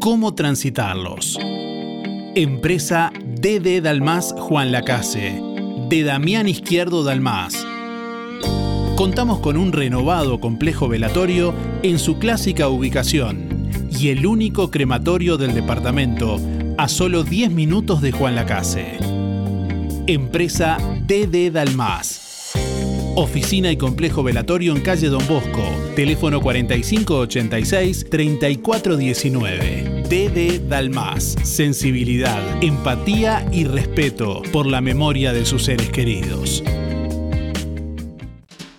cómo transitarlos. Empresa DD Dalmas Juan Lacase, de Damián Izquierdo Dalmas. Contamos con un renovado complejo velatorio en su clásica ubicación y el único crematorio del departamento a solo 10 minutos de Juan Lacase. Empresa DD Dalmas. Oficina y complejo velatorio en calle Don Bosco. Teléfono 4586-3419. DD Dalmas. Sensibilidad, empatía y respeto por la memoria de sus seres queridos.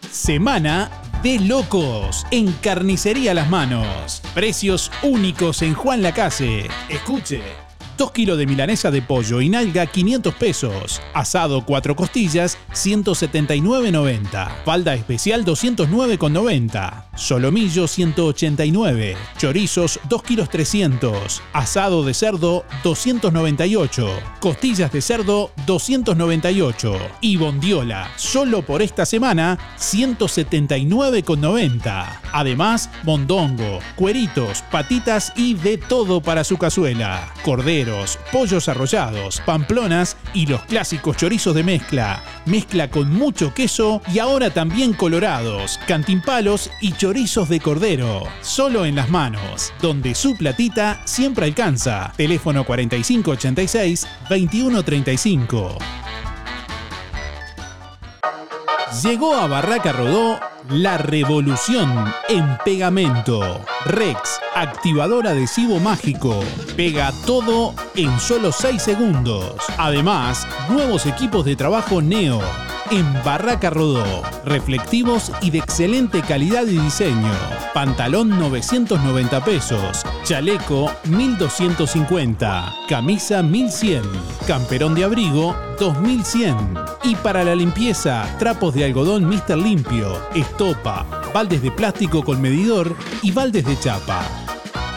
Semana de locos en Carnicería Las Manos. Precios únicos en Juan Lacase. Escuche. 2 kilos de milanesa de pollo y nalga 500 pesos. Asado 4 costillas 179.90. Falda especial 209.90. Solomillo 189. Chorizos 2 kilos 300. Asado de cerdo 298. Costillas de cerdo 298. Y bondiola, solo por esta semana 179.90. Además, mondongo, cueritos, patitas y de todo para su cazuela. Cordero pollos arrollados, pamplonas y los clásicos chorizos de mezcla. Mezcla con mucho queso y ahora también colorados, cantimpalos y chorizos de cordero. Solo en las manos, donde su platita siempre alcanza. Teléfono 4586-2135. Llegó a Barraca Rodó la revolución en pegamento. Rex, activador adhesivo mágico. Pega todo en solo 6 segundos. Además, nuevos equipos de trabajo Neo. En Barraca Rodó. Reflectivos y de excelente calidad y diseño. Pantalón 990 pesos. Chaleco 1250. Camisa 1100. Camperón de abrigo 2100. Y para la limpieza, trapos de algodón Mr. Limpio, estopa, baldes de plástico con medidor y baldes de chapa.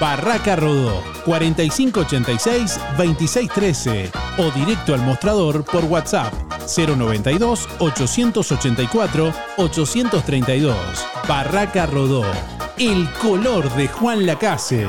Barraca Rodó 4586-2613 o directo al mostrador por WhatsApp 092 884 832. Barraca Rodó, el color de Juan Lacase.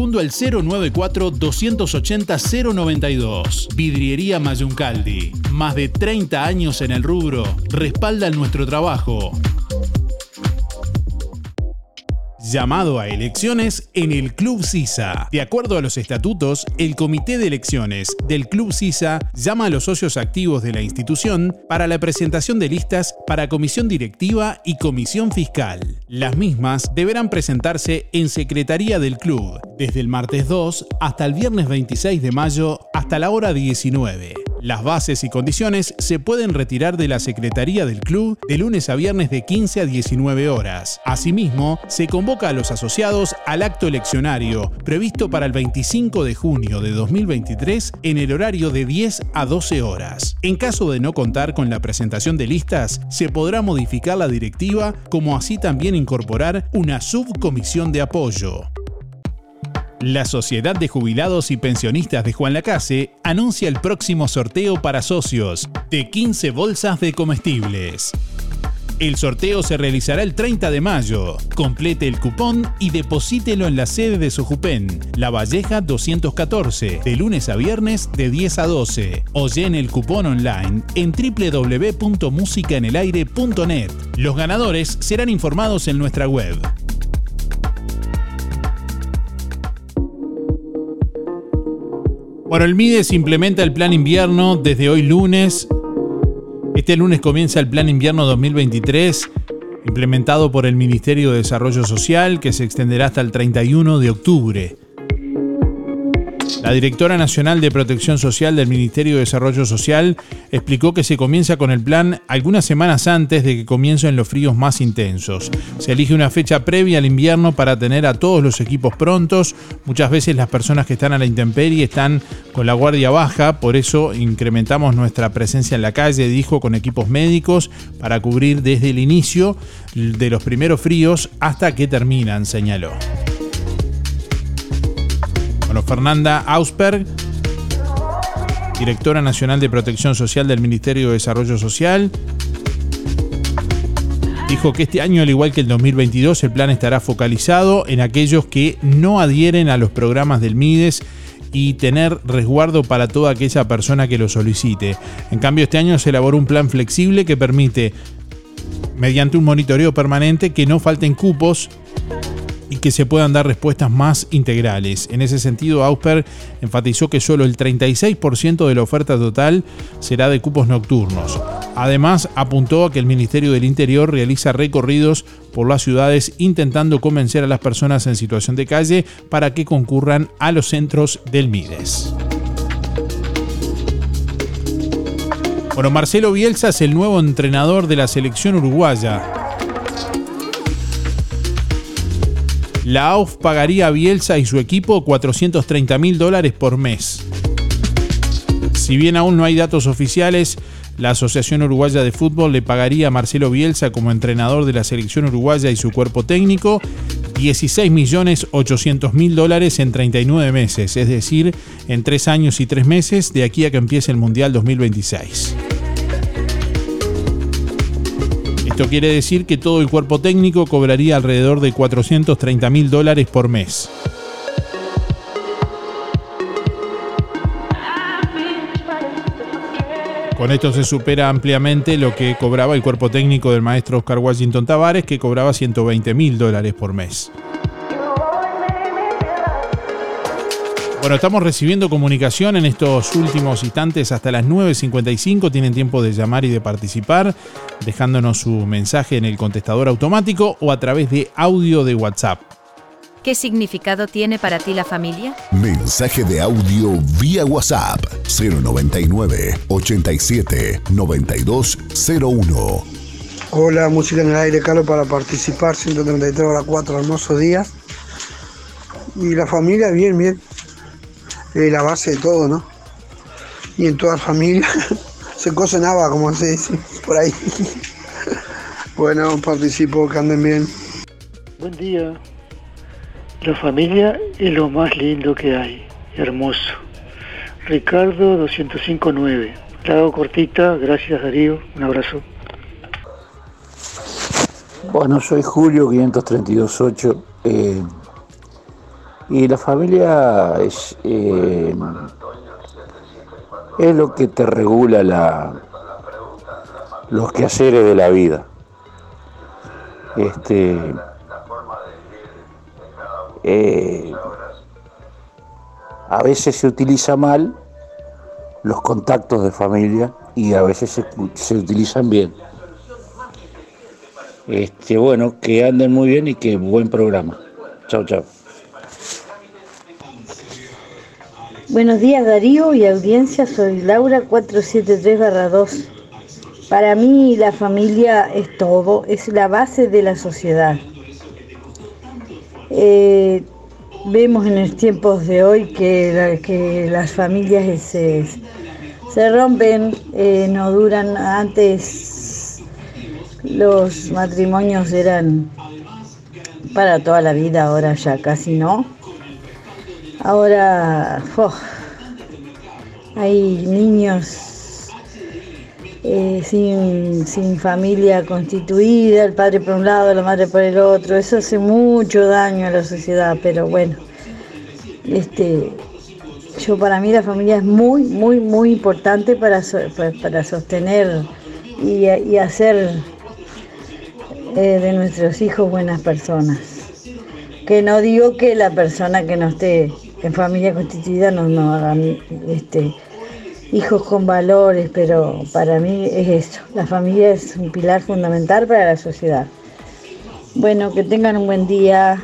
al 094-280-092. Vidriería Mayuncaldi. Más de 30 años en el rubro. Respalda nuestro trabajo. Llamado a elecciones en el Club CISA. De acuerdo a los estatutos, el Comité de Elecciones del Club CISA llama a los socios activos de la institución para la presentación de listas para comisión directiva y comisión fiscal. Las mismas deberán presentarse en Secretaría del Club desde el martes 2 hasta el viernes 26 de mayo hasta la hora 19. Las bases y condiciones se pueden retirar de la Secretaría del Club de lunes a viernes de 15 a 19 horas. Asimismo, se convoca a los asociados al acto eleccionario previsto para el 25 de junio de 2023 en el horario de 10 a 12 horas. En caso de no contar con la presentación de listas, se podrá modificar la directiva como así también incorporar una subcomisión de apoyo. La Sociedad de Jubilados y Pensionistas de Juan Lacase anuncia el próximo sorteo para socios de 15 bolsas de comestibles. El sorteo se realizará el 30 de mayo. Complete el cupón y deposítelo en la sede de Sojupen, La Valleja 214, de lunes a viernes de 10 a 12. O llene el cupón online en www.musicaenelaire.net. Los ganadores serán informados en nuestra web. Bueno, el MIDES implementa el plan invierno desde hoy lunes. Este lunes comienza el plan invierno 2023, implementado por el Ministerio de Desarrollo Social, que se extenderá hasta el 31 de octubre. La directora nacional de Protección Social del Ministerio de Desarrollo Social explicó que se comienza con el plan algunas semanas antes de que comiencen los fríos más intensos. Se elige una fecha previa al invierno para tener a todos los equipos prontos. Muchas veces las personas que están a la intemperie están con la guardia baja, por eso incrementamos nuestra presencia en la calle, dijo, con equipos médicos para cubrir desde el inicio de los primeros fríos hasta que terminan, señaló. Bueno, Fernanda Ausberg, directora nacional de Protección Social del Ministerio de Desarrollo Social, dijo que este año, al igual que el 2022, el plan estará focalizado en aquellos que no adhieren a los programas del MIDES y tener resguardo para toda aquella persona que lo solicite. En cambio, este año se elaboró un plan flexible que permite, mediante un monitoreo permanente, que no falten cupos y que se puedan dar respuestas más integrales. En ese sentido, Ausper enfatizó que solo el 36% de la oferta total será de cupos nocturnos. Además, apuntó a que el Ministerio del Interior realiza recorridos por las ciudades intentando convencer a las personas en situación de calle para que concurran a los centros del MIDES. Bueno, Marcelo Bielsa es el nuevo entrenador de la selección uruguaya. La AUF pagaría a Bielsa y su equipo 430 mil dólares por mes. Si bien aún no hay datos oficiales, la Asociación Uruguaya de Fútbol le pagaría a Marcelo Bielsa como entrenador de la selección uruguaya y su cuerpo técnico 16 millones 800 mil dólares en 39 meses, es decir, en 3 años y 3 meses de aquí a que empiece el Mundial 2026. Esto quiere decir que todo el cuerpo técnico cobraría alrededor de 430 mil dólares por mes. Con esto se supera ampliamente lo que cobraba el cuerpo técnico del maestro Oscar Washington Tavares, que cobraba 120 mil dólares por mes. Bueno, estamos recibiendo comunicación en estos últimos instantes hasta las 9.55. Tienen tiempo de llamar y de participar, dejándonos su mensaje en el contestador automático o a través de audio de WhatsApp. ¿Qué significado tiene para ti la familia? Mensaje de audio vía WhatsApp 099 87 9201. Hola, música en el aire, Carlos, para participar. 133 horas 4, hermosos días. Y la familia, bien, bien es la base de todo, ¿no? Y en toda familia se cocinaba, como se dice, por ahí. bueno, participo, que anden bien. Buen día. La familia es lo más lindo que hay, hermoso. Ricardo 2059. La hago cortita, gracias Darío, un abrazo. Bueno, soy Julio 5328. Eh, y la familia es, eh, es lo que te regula la, los quehaceres de la vida. Este, eh, a veces se utiliza mal los contactos de familia y a veces se, se utilizan bien. Este, bueno, que anden muy bien y que buen programa. Chao, chao. Buenos días Darío y audiencia, soy Laura 473-2. Para mí la familia es todo, es la base de la sociedad. Eh, vemos en los tiempos de hoy que, las familias se, se rompen, eh, no duran. Antes los matrimonios eran para toda la vida, ahora ya casi no Ahora hay niños eh, sin, sin familia constituida, el padre por un lado, la madre por el otro. Eso hace mucho daño a la sociedad, pero bueno, este, yo para mí la familia es muy, muy, muy importante para, para sostener y, y hacer eh, de nuestros hijos buenas personas. Que no digo que la persona que no esté en familia constituida no, no haga este, hijos con valores, pero para mí es eso. La familia es un pilar fundamental para la sociedad. Bueno, que tengan un buen día.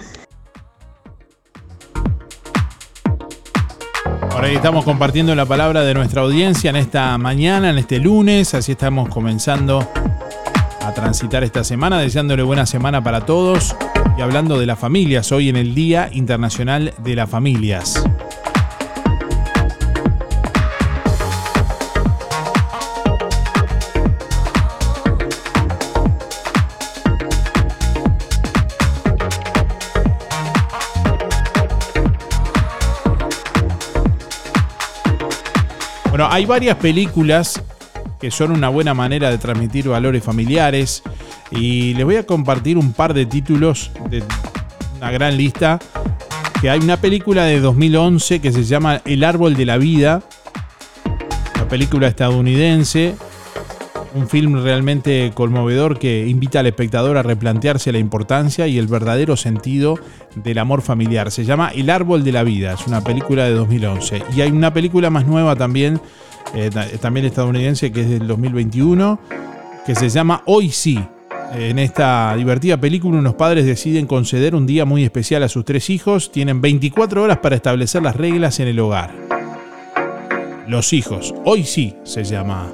Ahí estamos compartiendo la palabra de nuestra audiencia en esta mañana, en este lunes. Así estamos comenzando a transitar esta semana, deseándole buena semana para todos y hablando de las familias, hoy en el Día Internacional de las Familias. Bueno, hay varias películas que son una buena manera de transmitir valores familiares y les voy a compartir un par de títulos de una gran lista. Que hay una película de 2011 que se llama El árbol de la vida, una película estadounidense, un film realmente conmovedor que invita al espectador a replantearse la importancia y el verdadero sentido del amor familiar. Se llama El árbol de la vida, es una película de 2011. Y hay una película más nueva también, eh, ta- también estadounidense, que es del 2021, que se llama Hoy sí. En esta divertida película unos padres deciden conceder un día muy especial a sus tres hijos, tienen 24 horas para establecer las reglas en el hogar. Los hijos, hoy sí se llama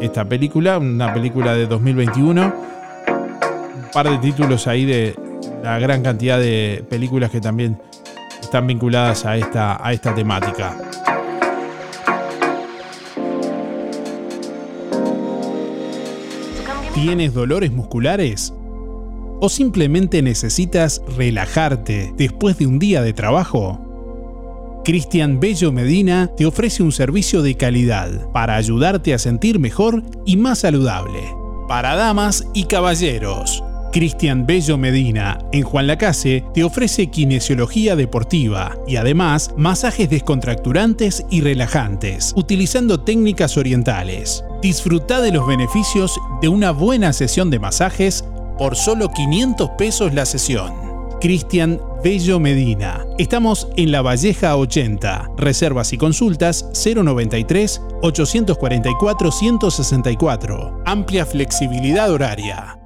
esta película, una película de 2021. Un par de títulos ahí de la gran cantidad de películas que también están vinculadas a esta, a esta temática. ¿Tienes dolores musculares? ¿O simplemente necesitas relajarte después de un día de trabajo? Cristian Bello Medina te ofrece un servicio de calidad para ayudarte a sentir mejor y más saludable. Para damas y caballeros, Cristian Bello Medina en Juan Lacase te ofrece kinesiología deportiva y además masajes descontracturantes y relajantes, utilizando técnicas orientales. Disfruta de los beneficios de una buena sesión de masajes por solo 500 pesos la sesión. Cristian Bello Medina. Estamos en La Valleja 80. Reservas y consultas 093 844 164. Amplia flexibilidad horaria.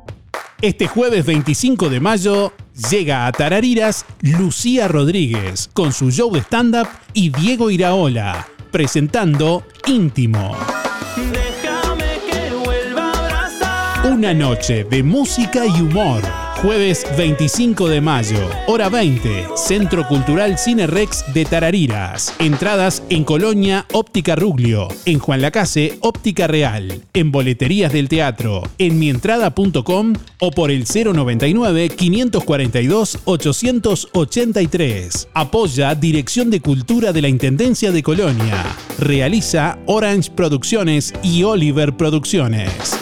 Este jueves 25 de mayo llega a Tarariras Lucía Rodríguez con su show de stand-up y Diego Iraola presentando Íntimo. Una noche de música y humor. Jueves 25 de mayo, hora 20, Centro Cultural Cine Rex de Tarariras. Entradas en Colonia Óptica Ruglio, en Juan Lacase Óptica Real, en Boleterías del Teatro, en mientrada.com o por el 099 542 883. Apoya Dirección de Cultura de la Intendencia de Colonia. Realiza Orange Producciones y Oliver Producciones.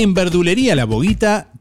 En Verdulería La Boguita,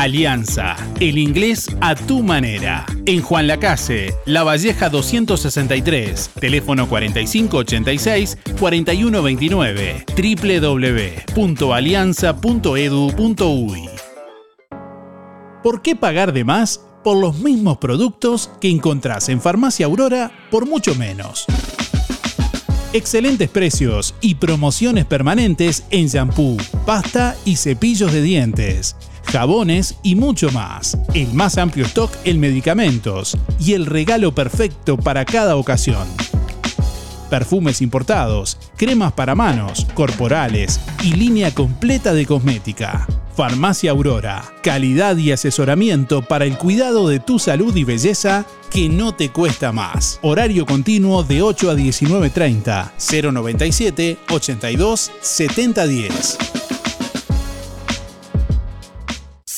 Alianza, el inglés a tu manera. En Juan Lacase, La Valleja 263, teléfono 4586-4129, www.alianza.edu.uy. ¿Por qué pagar de más por los mismos productos que encontrás en Farmacia Aurora por mucho menos? Excelentes precios y promociones permanentes en shampoo, pasta y cepillos de dientes jabones y mucho más. El más amplio stock en medicamentos y el regalo perfecto para cada ocasión. Perfumes importados, cremas para manos, corporales y línea completa de cosmética. Farmacia Aurora, calidad y asesoramiento para el cuidado de tu salud y belleza que no te cuesta más. Horario continuo de 8 a 19.30, 097 82 7010.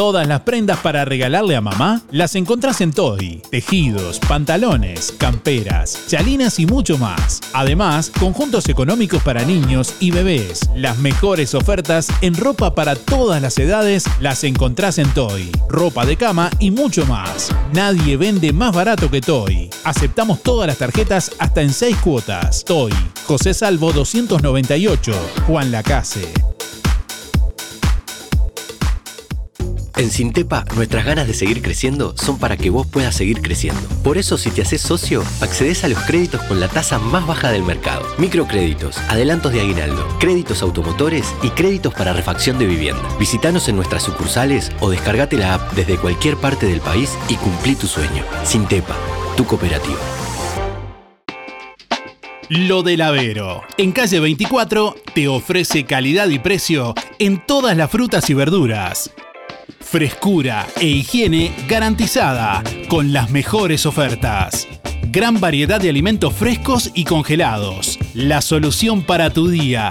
Todas las prendas para regalarle a mamá las encontrás en Toy. Tejidos, pantalones, camperas, chalinas y mucho más. Además, conjuntos económicos para niños y bebés. Las mejores ofertas en ropa para todas las edades las encontrás en Toy. Ropa de cama y mucho más. Nadie vende más barato que Toy. Aceptamos todas las tarjetas hasta en 6 cuotas. Toy. José Salvo 298. Juan Lacase. En Sintepa, nuestras ganas de seguir creciendo son para que vos puedas seguir creciendo. Por eso, si te haces socio, accedes a los créditos con la tasa más baja del mercado. Microcréditos, adelantos de aguinaldo, créditos automotores y créditos para refacción de vivienda. Visítanos en nuestras sucursales o descargate la app desde cualquier parte del país y cumplí tu sueño. Sintepa, tu cooperativa. Lo del Avero. En calle 24 te ofrece calidad y precio en todas las frutas y verduras. Frescura e higiene garantizada con las mejores ofertas. Gran variedad de alimentos frescos y congelados. La solución para tu día.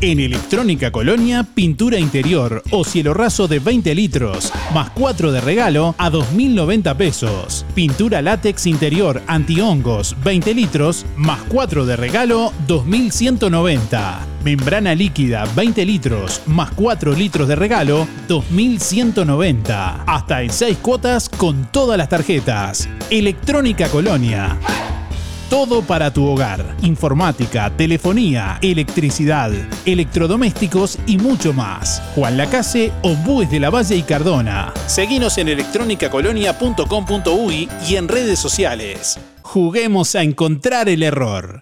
En Electrónica Colonia, pintura interior o cielo raso de 20 litros, más 4 de regalo a 2.090 pesos. Pintura látex interior antihongos 20 litros, más 4 de regalo 2.190. Membrana líquida 20 litros, más 4 litros de regalo 2.190. Hasta en 6 cuotas con todas las tarjetas. Electrónica Colonia. Todo para tu hogar. Informática, telefonía, electricidad, electrodomésticos y mucho más. Juan Lacase, Ombúes de la Valle y Cardona. Seguinos en electronicacolonia.com.uy y en redes sociales. Juguemos a encontrar el error.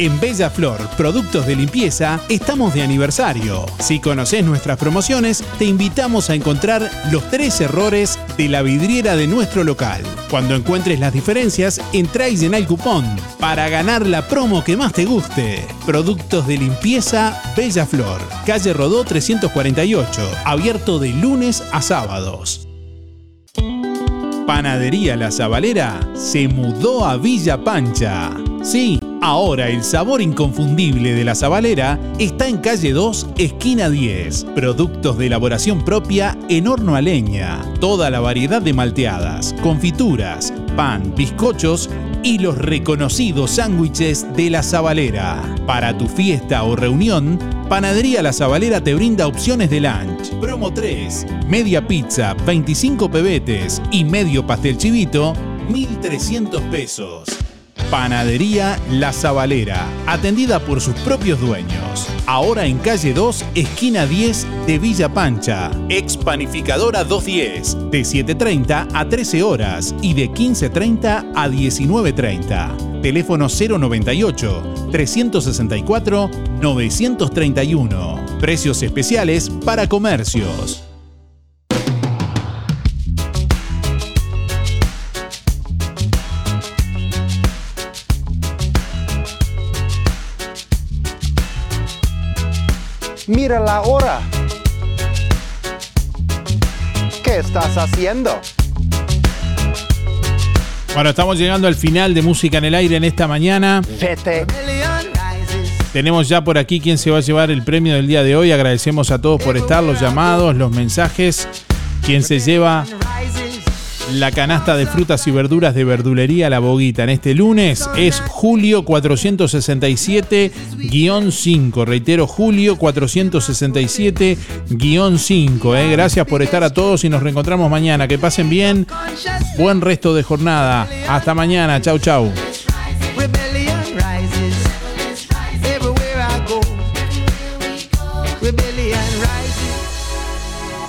En Bella Flor, productos de limpieza, estamos de aniversario. Si conoces nuestras promociones, te invitamos a encontrar los tres errores de la vidriera de nuestro local. Cuando encuentres las diferencias, entra y llena el cupón para ganar la promo que más te guste. Productos de limpieza Bella Flor, calle Rodó 348, abierto de lunes a sábados. Panadería La Zabalera se mudó a Villa Pancha. Sí, ahora el sabor inconfundible de La Zabalera está en calle 2, esquina 10. Productos de elaboración propia en horno a leña. Toda la variedad de malteadas, confituras, pan, bizcochos y los reconocidos sándwiches de La Zabalera. Para tu fiesta o reunión, Panadería La Zabalera te brinda opciones de lunch. Promo 3, media pizza, 25 pebetes y medio pastel chivito, 1.300 pesos. Panadería La Zabalera, atendida por sus propios dueños. Ahora en calle 2, esquina 10 de Villa Pancha. Expanificadora 210, de 7.30 a 13 horas y de 15.30 a 19.30. Teléfono 098 364 931. Precios especiales para comercios. Mira la hora. ¿Qué estás haciendo? Bueno, estamos llegando al final de Música en el Aire en esta mañana. Vete. Tenemos ya por aquí quién se va a llevar el premio del día de hoy. Agradecemos a todos por estar, los llamados, los mensajes. Quien se lleva la canasta de frutas y verduras de verdulería La Boguita en este lunes es Julio 467-5. Reitero, Julio 467-5. Eh. Gracias por estar a todos y nos reencontramos mañana. Que pasen bien. Buen resto de jornada. Hasta mañana. Chau, chau.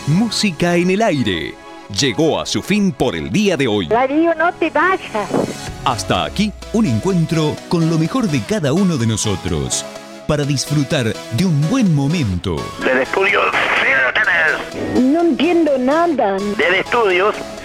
Música en el aire. Llegó a su fin por el día de hoy. Darío, no te vayas. Hasta aquí, un encuentro con lo mejor de cada uno de nosotros. Para disfrutar de un buen momento. Del estudio, No entiendo nada. Del estudios,